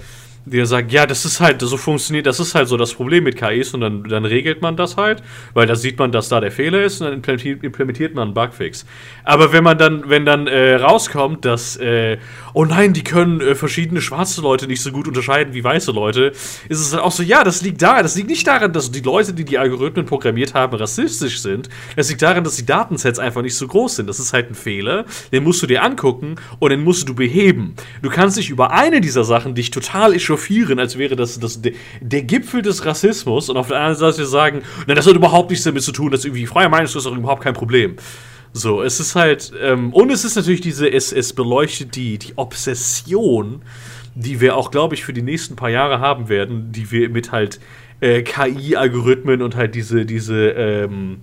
die sagen, ja, das ist halt, so funktioniert, das ist halt so das Problem mit KIs und dann, dann regelt man das halt, weil da sieht man, dass da der Fehler ist und dann implementiert, man einen Bugfix. Aber wenn man dann, wenn dann äh, rauskommt, dass, äh, oh nein, die können äh, verschiedene schwarze Leute nicht so gut unterscheiden wie weiße Leute, ist es dann auch so, ja, das liegt da, das liegt nicht daran, dass die Leute, die die Algorithmen programmiert haben, rassistisch sind. Das liegt daran, dass die Datensets einfach nicht so groß sind. Das ist halt ein Fehler, den musst du dir angucken und den musst du beheben. Du kannst dich über eine dieser Sachen dich total echauffieren, als wäre das, das der, der Gipfel des Rassismus und auf der anderen Seite sagen, na, das hat überhaupt nichts damit zu tun, dass irgendwie freie Meinungsäußerung überhaupt kein Problem. So, es ist halt, ähm, und es ist natürlich diese, es, es beleuchtet die, die Obsession, die wir auch, glaube ich, für die nächsten paar Jahre haben werden, die wir mit halt äh, KI-Algorithmen und halt diese, diese, ähm,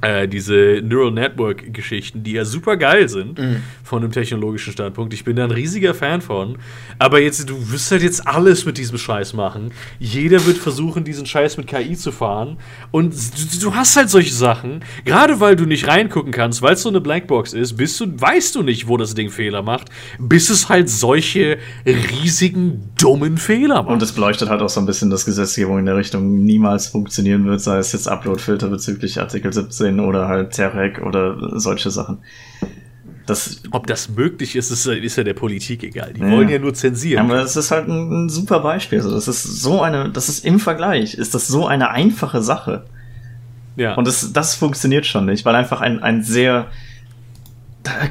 äh, diese Neural Network-Geschichten, die ja super geil sind mhm. von einem technologischen Standpunkt. Ich bin da ein riesiger Fan von. Aber jetzt, du wirst halt jetzt alles mit diesem Scheiß machen. Jeder wird versuchen, diesen Scheiß mit KI zu fahren. Und du, du hast halt solche Sachen, gerade weil du nicht reingucken kannst, weil es so eine Blackbox ist, bist du, weißt du nicht, wo das Ding Fehler macht, bis es halt solche riesigen, dummen Fehler macht. Und es beleuchtet halt auch so ein bisschen, dass Gesetzgebung in der Richtung niemals funktionieren wird, sei es jetzt Upload-Filter bezüglich Artikel 17 Fernsehen oder halt Terek oder solche Sachen. Das, Ob das möglich ist, ist, ist ja der Politik egal. Die ja. wollen ja nur zensieren. Ja, aber das ist halt ein, ein super Beispiel. Also das ist so eine, das ist im Vergleich, ist das so eine einfache Sache. Ja. Und das, das funktioniert schon nicht, weil einfach ein, ein sehr,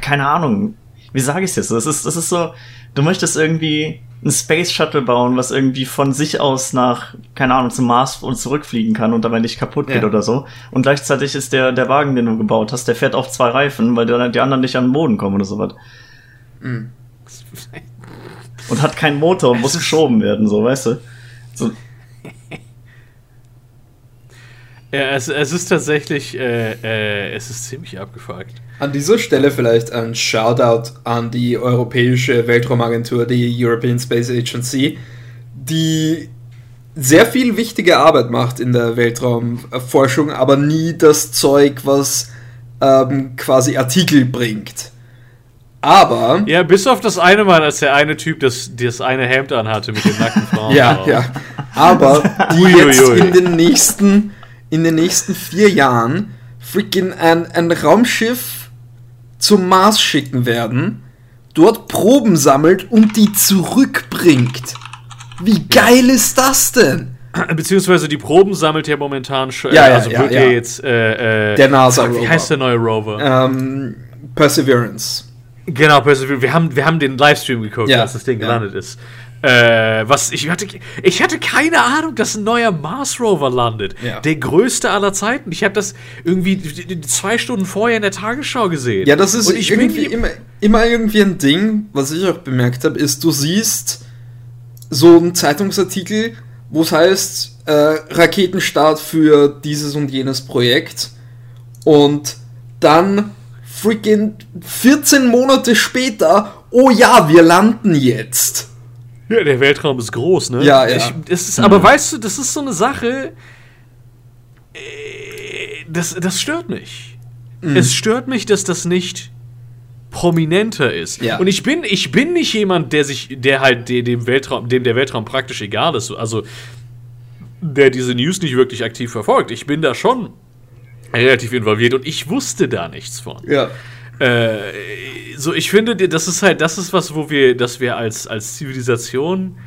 keine Ahnung, wie sage ich es jetzt? Das ist, das ist so, du möchtest irgendwie ein Space Shuttle bauen, was irgendwie von sich aus nach, keine Ahnung, zum Mars und zurückfliegen kann und dabei nicht kaputt geht ja. oder so. Und gleichzeitig ist der, der Wagen, den du gebaut hast, der fährt auf zwei Reifen, weil die, die anderen nicht an den Boden kommen oder sowas. Mhm. Und hat keinen Motor und muss geschoben werden, so, weißt du? Ja, es, es ist tatsächlich, äh, äh, es ist ziemlich abgefuckt. An dieser Stelle vielleicht ein Shoutout an die Europäische Weltraumagentur, die European Space Agency, die sehr viel wichtige Arbeit macht in der Weltraumforschung, aber nie das Zeug, was ähm, quasi Artikel bringt. Aber. Ja, bis auf das eine Mal, als der eine Typ das, das eine Hemd anhatte mit den nackten [laughs] Frauen. ja, ja. Aber die jetzt in den nächsten, in den nächsten vier Jahren freaking ein, ein Raumschiff zum Mars schicken werden, dort Proben sammelt und die zurückbringt. Wie geil ist das denn? Beziehungsweise die Proben sammelt ja momentan schon. Ja, ja, also ja, wird ja, jetzt. Äh, äh, der NASA-Rover. Wie heißt der neue Rover? Ähm, Perseverance. Genau, Perseverance. Wir haben, wir haben den Livestream geguckt, als das Ding gelandet ist. Äh, was ich hatte, ich hatte keine Ahnung, dass ein neuer Mars Rover landet. Ja. Der größte aller Zeiten. Ich habe das irgendwie zwei Stunden vorher in der Tagesschau gesehen. Ja, das ist irgendwie immer, immer irgendwie ein Ding, was ich auch bemerkt habe, ist, du siehst so einen Zeitungsartikel, wo es heißt, äh, Raketenstart für dieses und jenes Projekt. Und dann freaking 14 Monate später, oh ja, wir landen jetzt. Ja, der Weltraum ist groß, ne? Ja, ja. Ich, das ist, aber mhm. weißt du, das ist so eine Sache, äh, das, das stört mich. Mhm. Es stört mich, dass das nicht prominenter ist. Ja. Und ich bin, ich bin nicht jemand, der sich, der halt dem Weltraum, dem der Weltraum praktisch egal ist. Also, der diese News nicht wirklich aktiv verfolgt. Ich bin da schon relativ involviert und ich wusste da nichts von. Ja. Äh, so, ich finde, das ist halt, das ist was, wo wir, dass wir als, als Zivilisation,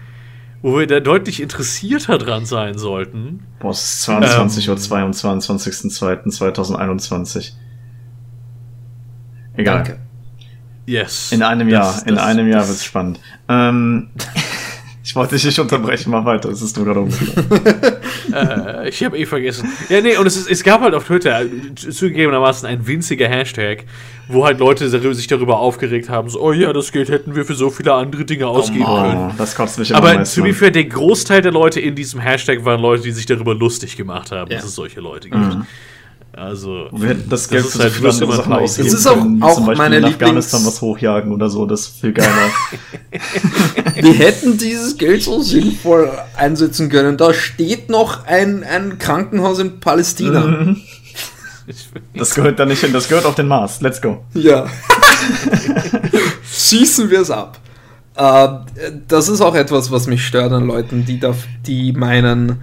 wo wir da deutlich interessierter dran sein sollten. Boah, es ist 22 ähm, Uhr am 22.02.2021. Egal. Danke. Yes. In einem Jahr, das, in einem Jahr wird's spannend. Ähm, [laughs] Ich wollte dich nicht unterbrechen, mal weiter, es ist nur gerade [laughs] äh, Ich habe eh vergessen. Ja, nee, und es, ist, es gab halt auf Twitter zugegebenermaßen ein winziger Hashtag, wo halt Leute sich darüber aufgeregt haben, so, oh ja, das Geld hätten wir für so viele andere Dinge ausgeben oh, können. Das kotzt mich Aber zu be fair, der Großteil der Leute in diesem Hashtag waren Leute, die sich darüber lustig gemacht haben, ja. dass es solche Leute gibt. Mhm. Also, wir hätten das Geld das für halt viele andere Sachen ausgeben Das ist auch, können, auch zum Beispiel meine in Afghanistan was hochjagen oder so, das ist viel geiler. [laughs] wir hätten dieses Geld so sinnvoll einsetzen können. Da steht noch ein, ein Krankenhaus in Palästina. Mhm. Das gehört da nicht hin, das gehört auf den Mars. Let's go. Ja. Schießen wir es ab. Äh, das ist auch etwas, was mich stört an Leuten, die, da, die meinen,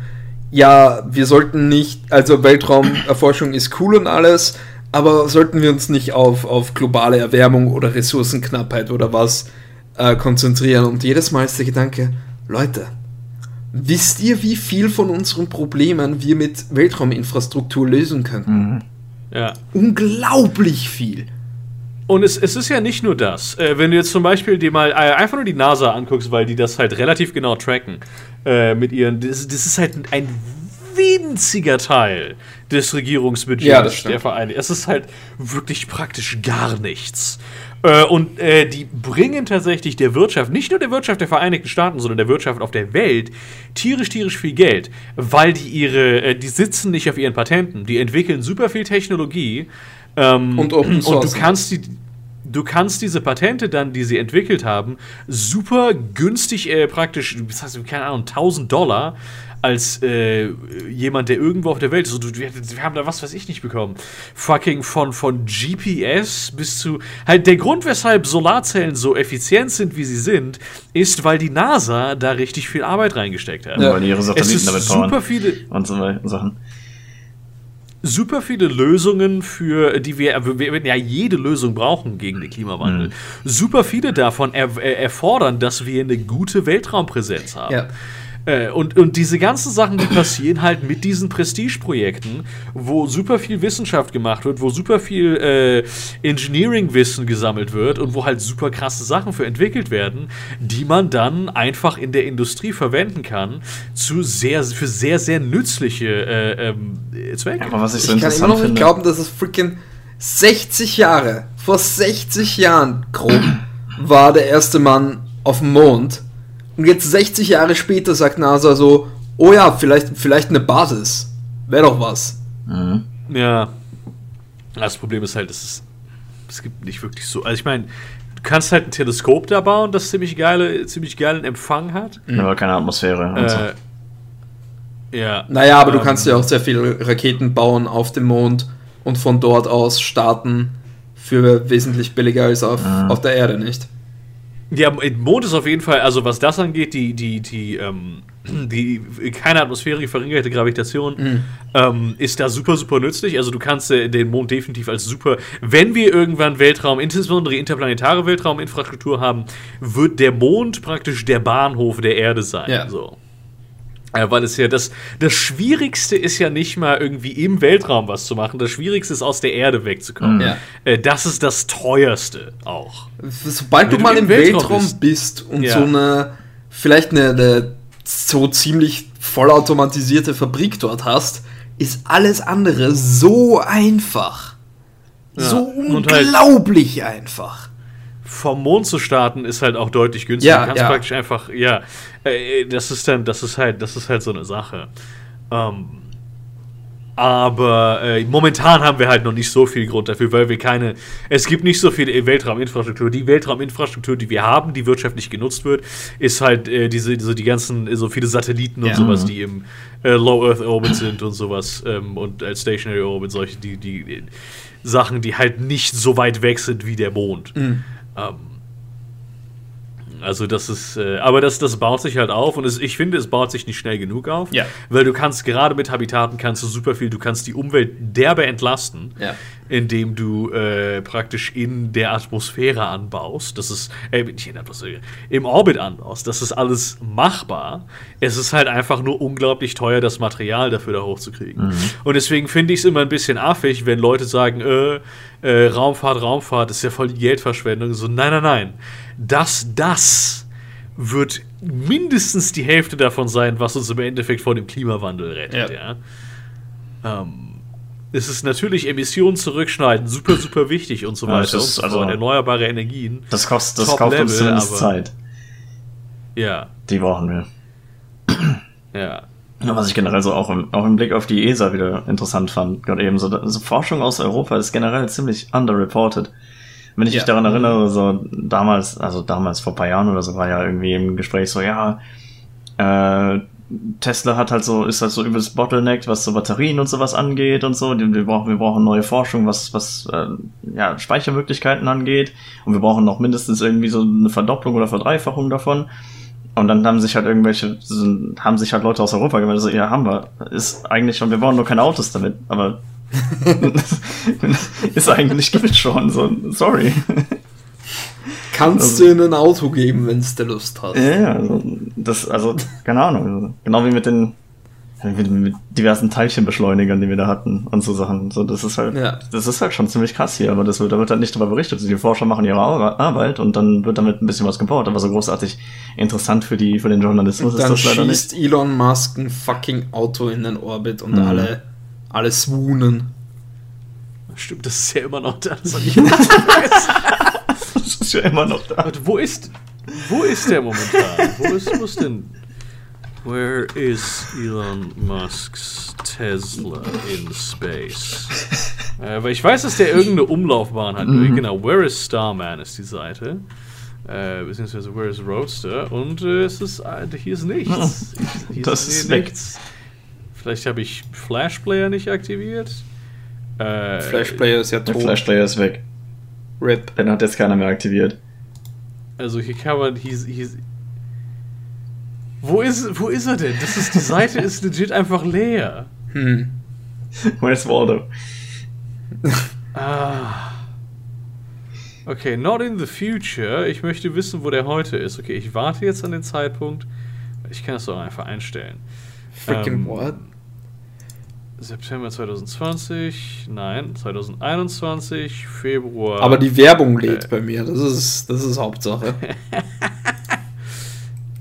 ja, wir sollten nicht, also Weltraumerforschung ist cool und alles, aber sollten wir uns nicht auf, auf globale Erwärmung oder Ressourcenknappheit oder was äh, konzentrieren? Und jedes Mal ist der Gedanke, Leute, wisst ihr, wie viel von unseren Problemen wir mit Weltrauminfrastruktur lösen könnten? Mhm. Ja. Unglaublich viel. Und es, es ist ja nicht nur das. Äh, wenn du jetzt zum Beispiel dir mal äh, einfach nur die NASA anguckst, weil die das halt relativ genau tracken äh, mit ihren. Das, das, ist halt ein winziger Teil des Regierungsbudgets ja, der Vereinigten. Es ist halt wirklich praktisch gar nichts. Äh, und äh, die bringen tatsächlich der Wirtschaft, nicht nur der Wirtschaft der Vereinigten Staaten, sondern der Wirtschaft auf der Welt, tierisch, tierisch viel Geld, weil die ihre, äh, die sitzen nicht auf ihren Patenten, die entwickeln super viel Technologie ähm, und Open Source. Und du kannst die du kannst diese Patente dann, die sie entwickelt haben, super günstig äh, praktisch, das heißt, keine Ahnung, 1000 Dollar als äh, jemand, der irgendwo auf der Welt ist. So, wir, wir, haben da was weiß ich nicht bekommen. Fucking von, von GPS bis zu. Halt, der Grund, weshalb Solarzellen so effizient sind, wie sie sind, ist, weil die NASA da richtig viel Arbeit reingesteckt hat. Ja, weil ihre Satelliten damit bauen. Super viele. Und so Sachen super viele Lösungen für, die wir, wir werden ja jede Lösung brauchen gegen den Klimawandel. Mhm. Super viele davon er, erfordern, dass wir eine gute Weltraumpräsenz haben. Ja. Äh, und, und diese ganzen Sachen, die passieren halt mit diesen Prestigeprojekten, wo super viel Wissenschaft gemacht wird, wo super viel äh, Engineering-Wissen gesammelt wird und wo halt super krasse Sachen für entwickelt werden, die man dann einfach in der Industrie verwenden kann zu sehr, für sehr, sehr nützliche äh, ähm, Zwecke. Aber was ich, so ich kann immer noch nicht glauben, dass es freaking 60 Jahre, vor 60 Jahren grob, war der erste Mann auf dem Mond und jetzt 60 Jahre später sagt NASA so, oh ja, vielleicht, vielleicht eine Basis. Wäre doch was. Mhm. Ja. Das Problem ist halt, es, ist, es gibt nicht wirklich so. Also ich meine, du kannst halt ein Teleskop da bauen, das ziemlich geile, ziemlich geilen Empfang hat. Mhm. Aber keine Atmosphäre. Äh, so. Ja. Naja, aber ähm, du kannst ja auch sehr viele Raketen bauen auf dem Mond und von dort aus starten für wesentlich billiger als auf, mhm. auf der Erde, nicht? Ja, Mond ist auf jeden Fall, also was das angeht, die, die, die, ähm, [clears throat] die keine Atmosphäre, verringerte Gravitation mhm. ähm, ist da super, super nützlich. Also du kannst äh, den Mond definitiv als super, wenn wir irgendwann Weltraum, insbesondere interplanetare Weltrauminfrastruktur haben, wird der Mond praktisch der Bahnhof der Erde sein. Ja. So. Weil es ja das, das Schwierigste ist ja nicht mal irgendwie im Weltraum was zu machen. Das Schwierigste ist aus der Erde wegzukommen. Ja. Äh, das ist das teuerste auch. Sobald Wenn du mal du im Weltraum, Weltraum bist, bist, und ja. so eine, vielleicht eine, eine so ziemlich vollautomatisierte Fabrik dort hast, ist alles andere so einfach. Ja. So halt unglaublich halt einfach vom Mond zu starten ist halt auch deutlich günstiger. Ja, du kannst ja. praktisch einfach, ja, äh, das ist dann, das ist halt, das ist halt so eine Sache. Ähm, aber äh, momentan haben wir halt noch nicht so viel Grund dafür, weil wir keine. Es gibt nicht so viel Weltrauminfrastruktur. Die Weltrauminfrastruktur, die wir haben, die wirtschaftlich genutzt wird, ist halt äh, diese, so die ganzen, so viele Satelliten und ja. sowas, die im äh, Low Earth Orbit sind und sowas ähm, und als Stationary Orbit, solche, die, die, die, Sachen, die halt nicht so weit weg sind wie der Mond. Mhm. Ähm, also das ist, äh, aber das, das baut sich halt auf und es, ich finde, es baut sich nicht schnell genug auf, ja. weil du kannst gerade mit Habitaten kannst du super viel, du kannst die Umwelt derbe entlasten, ja. Indem du äh, praktisch in der Atmosphäre anbaust. Das ist, äh, nicht in der Atmosphäre, im Orbit anbaust. Das ist alles machbar. Es ist halt einfach nur unglaublich teuer, das Material dafür da hochzukriegen. Mhm. Und deswegen finde ich es immer ein bisschen affig, wenn Leute sagen, äh, äh, Raumfahrt, Raumfahrt ist ja voll die Geldverschwendung. So, nein, nein, nein. Das, das wird mindestens die Hälfte davon sein, was uns im Endeffekt vor dem Klimawandel rettet, ja. ja. Ähm, es ist natürlich Emissionen zurückschneiden, super, super wichtig und so weiter. Ja, und so also, erneuerbare Energien. Das kostet, das kauft uns zumindest Zeit. Ja. Die brauchen wir. Ja. Was ich generell so auch im, auch im Blick auf die ESA wieder interessant fand, gerade eben so, so Forschung aus Europa ist generell ziemlich underreported. Wenn ich ja. mich daran erinnere, so damals, also damals vor paar Jahren oder so war ja irgendwie im Gespräch so, ja, äh, Tesla hat halt so, ist halt so übelst bottlenecked, was so Batterien und sowas angeht und so. Wir brauchen, wir brauchen neue Forschung, was, was äh, ja, Speichermöglichkeiten angeht. Und wir brauchen noch mindestens irgendwie so eine Verdopplung oder Verdreifachung davon. Und dann haben sich halt irgendwelche, haben sich halt Leute aus Europa gemeldet, so, ja, haben wir. Ist eigentlich schon, wir bauen nur keine Autos damit, aber [laughs] ist eigentlich gibt schon, so, sorry. Kannst also, du in ein Auto geben, wenn es der Lust hat. Ja, also, das, also, keine Ahnung. Also, genau wie mit den mit, mit diversen Teilchenbeschleunigern, die wir da hatten und so Sachen. So, das ist halt, ja. das ist halt schon ziemlich krass hier, aber das wird, da wird halt nicht darüber berichtet. Also die Forscher machen ihre Arbeit und dann wird damit ein bisschen was gebaut, aber so großartig interessant für die, für den Journalismus und ist das leider nicht. Dann schießt Elon Musk ein fucking Auto in den Orbit und mhm. alle, alle swoonen. Stimmt, das ist ja immer noch da. [laughs] Das ist ja immer noch da. Warte, wo ist, wo ist der momentan? Wo ist, wo ist denn? Where is Elon Musk's Tesla in space? äh, weil ich weiß, dass der irgendeine Umlaufbahn hat. Mhm. Genau, Where is Starman ist die Seite. Äh, beziehungsweise Where is Roadster? Und äh, es ist, äh, hier ist nichts. Hier das ist, ist nichts. Vielleicht habe ich Flash Player nicht aktiviert. Äh, Flash Player ist ja tot. Der Flash Player ist weg. RIP. Den hat jetzt keiner mehr aktiviert. Also hier kann man, hier, hier, wo ist, wo ist er denn? Das ist, die Seite ist legit einfach leer. Hm. Where's Waldo? ah. Okay, not in the future. Ich möchte wissen, wo der heute ist. Okay, ich warte jetzt an den Zeitpunkt. Ich kann das doch einfach einstellen. Freaking ähm, what? September 2020, nein, 2021, Februar. Aber die Werbung lädt äh, bei mir, das ist, das ist Hauptsache. [laughs]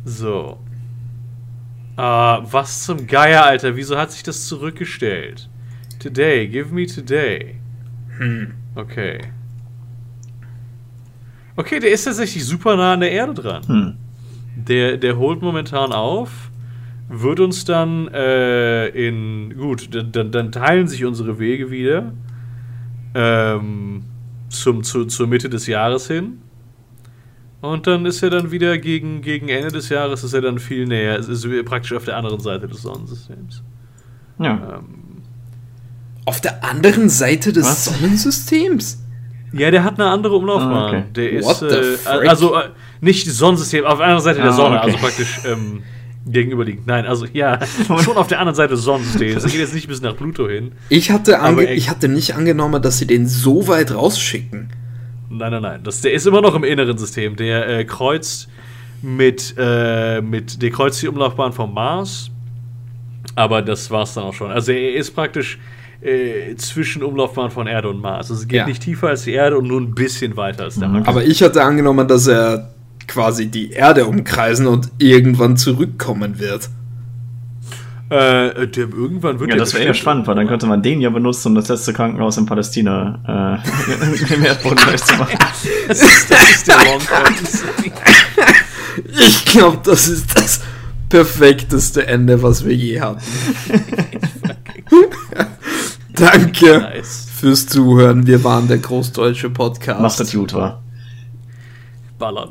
so. Uh, was zum Geier, Alter, wieso hat sich das zurückgestellt? Today, give me today. Hm. Okay. Okay, der ist tatsächlich super nah an der Erde dran. Hm. Der, der holt momentan auf wird uns dann äh, in. Gut, dann, dann, teilen sich unsere Wege wieder. Ähm, zum, zu, zur Mitte des Jahres hin. Und dann ist er dann wieder gegen, gegen Ende des Jahres ist er dann viel näher. Es ist praktisch auf der anderen Seite des Sonnensystems. Ja. Ähm, auf der anderen Seite des was? Sonnensystems? Ja, der hat eine andere Umlaufbahn. Oh, okay. Der ist äh, also äh, nicht Sonnensystem, auf der anderen Seite der ah, Sonne, okay. also praktisch ähm, gegenüberliegend. Nein, also ja, [laughs] schon auf der anderen Seite des Sonnensystems. Das geht jetzt nicht bis nach Pluto hin. Ich hatte, ange ich hatte nicht angenommen, dass sie den so weit rausschicken. Nein, nein, nein. Das, der ist immer noch im inneren System. Der äh, kreuzt mit, äh, mit, der kreuzt die Umlaufbahn vom Mars. Aber das war's dann auch schon. Also er ist praktisch äh, zwischen Umlaufbahn von Erde und Mars. Also es geht ja. nicht tiefer als die Erde und nur ein bisschen weiter als der Mars. Aber ich hatte angenommen, dass er quasi die Erde umkreisen und irgendwann zurückkommen wird. Äh, der, irgendwann wird ja, das wäre eher spannend, weil dann könnte man den ja benutzen, um das letzte Krankenhaus in Palästina äh, [laughs] im Erdboden gleich zu machen. das, [laughs] ist, das ist der [laughs] Ich glaube, das ist das perfekteste Ende, was wir je hatten. Danke nice. fürs Zuhören. Wir waren der Großdeutsche Podcast. Macht das gut, war. Ballern.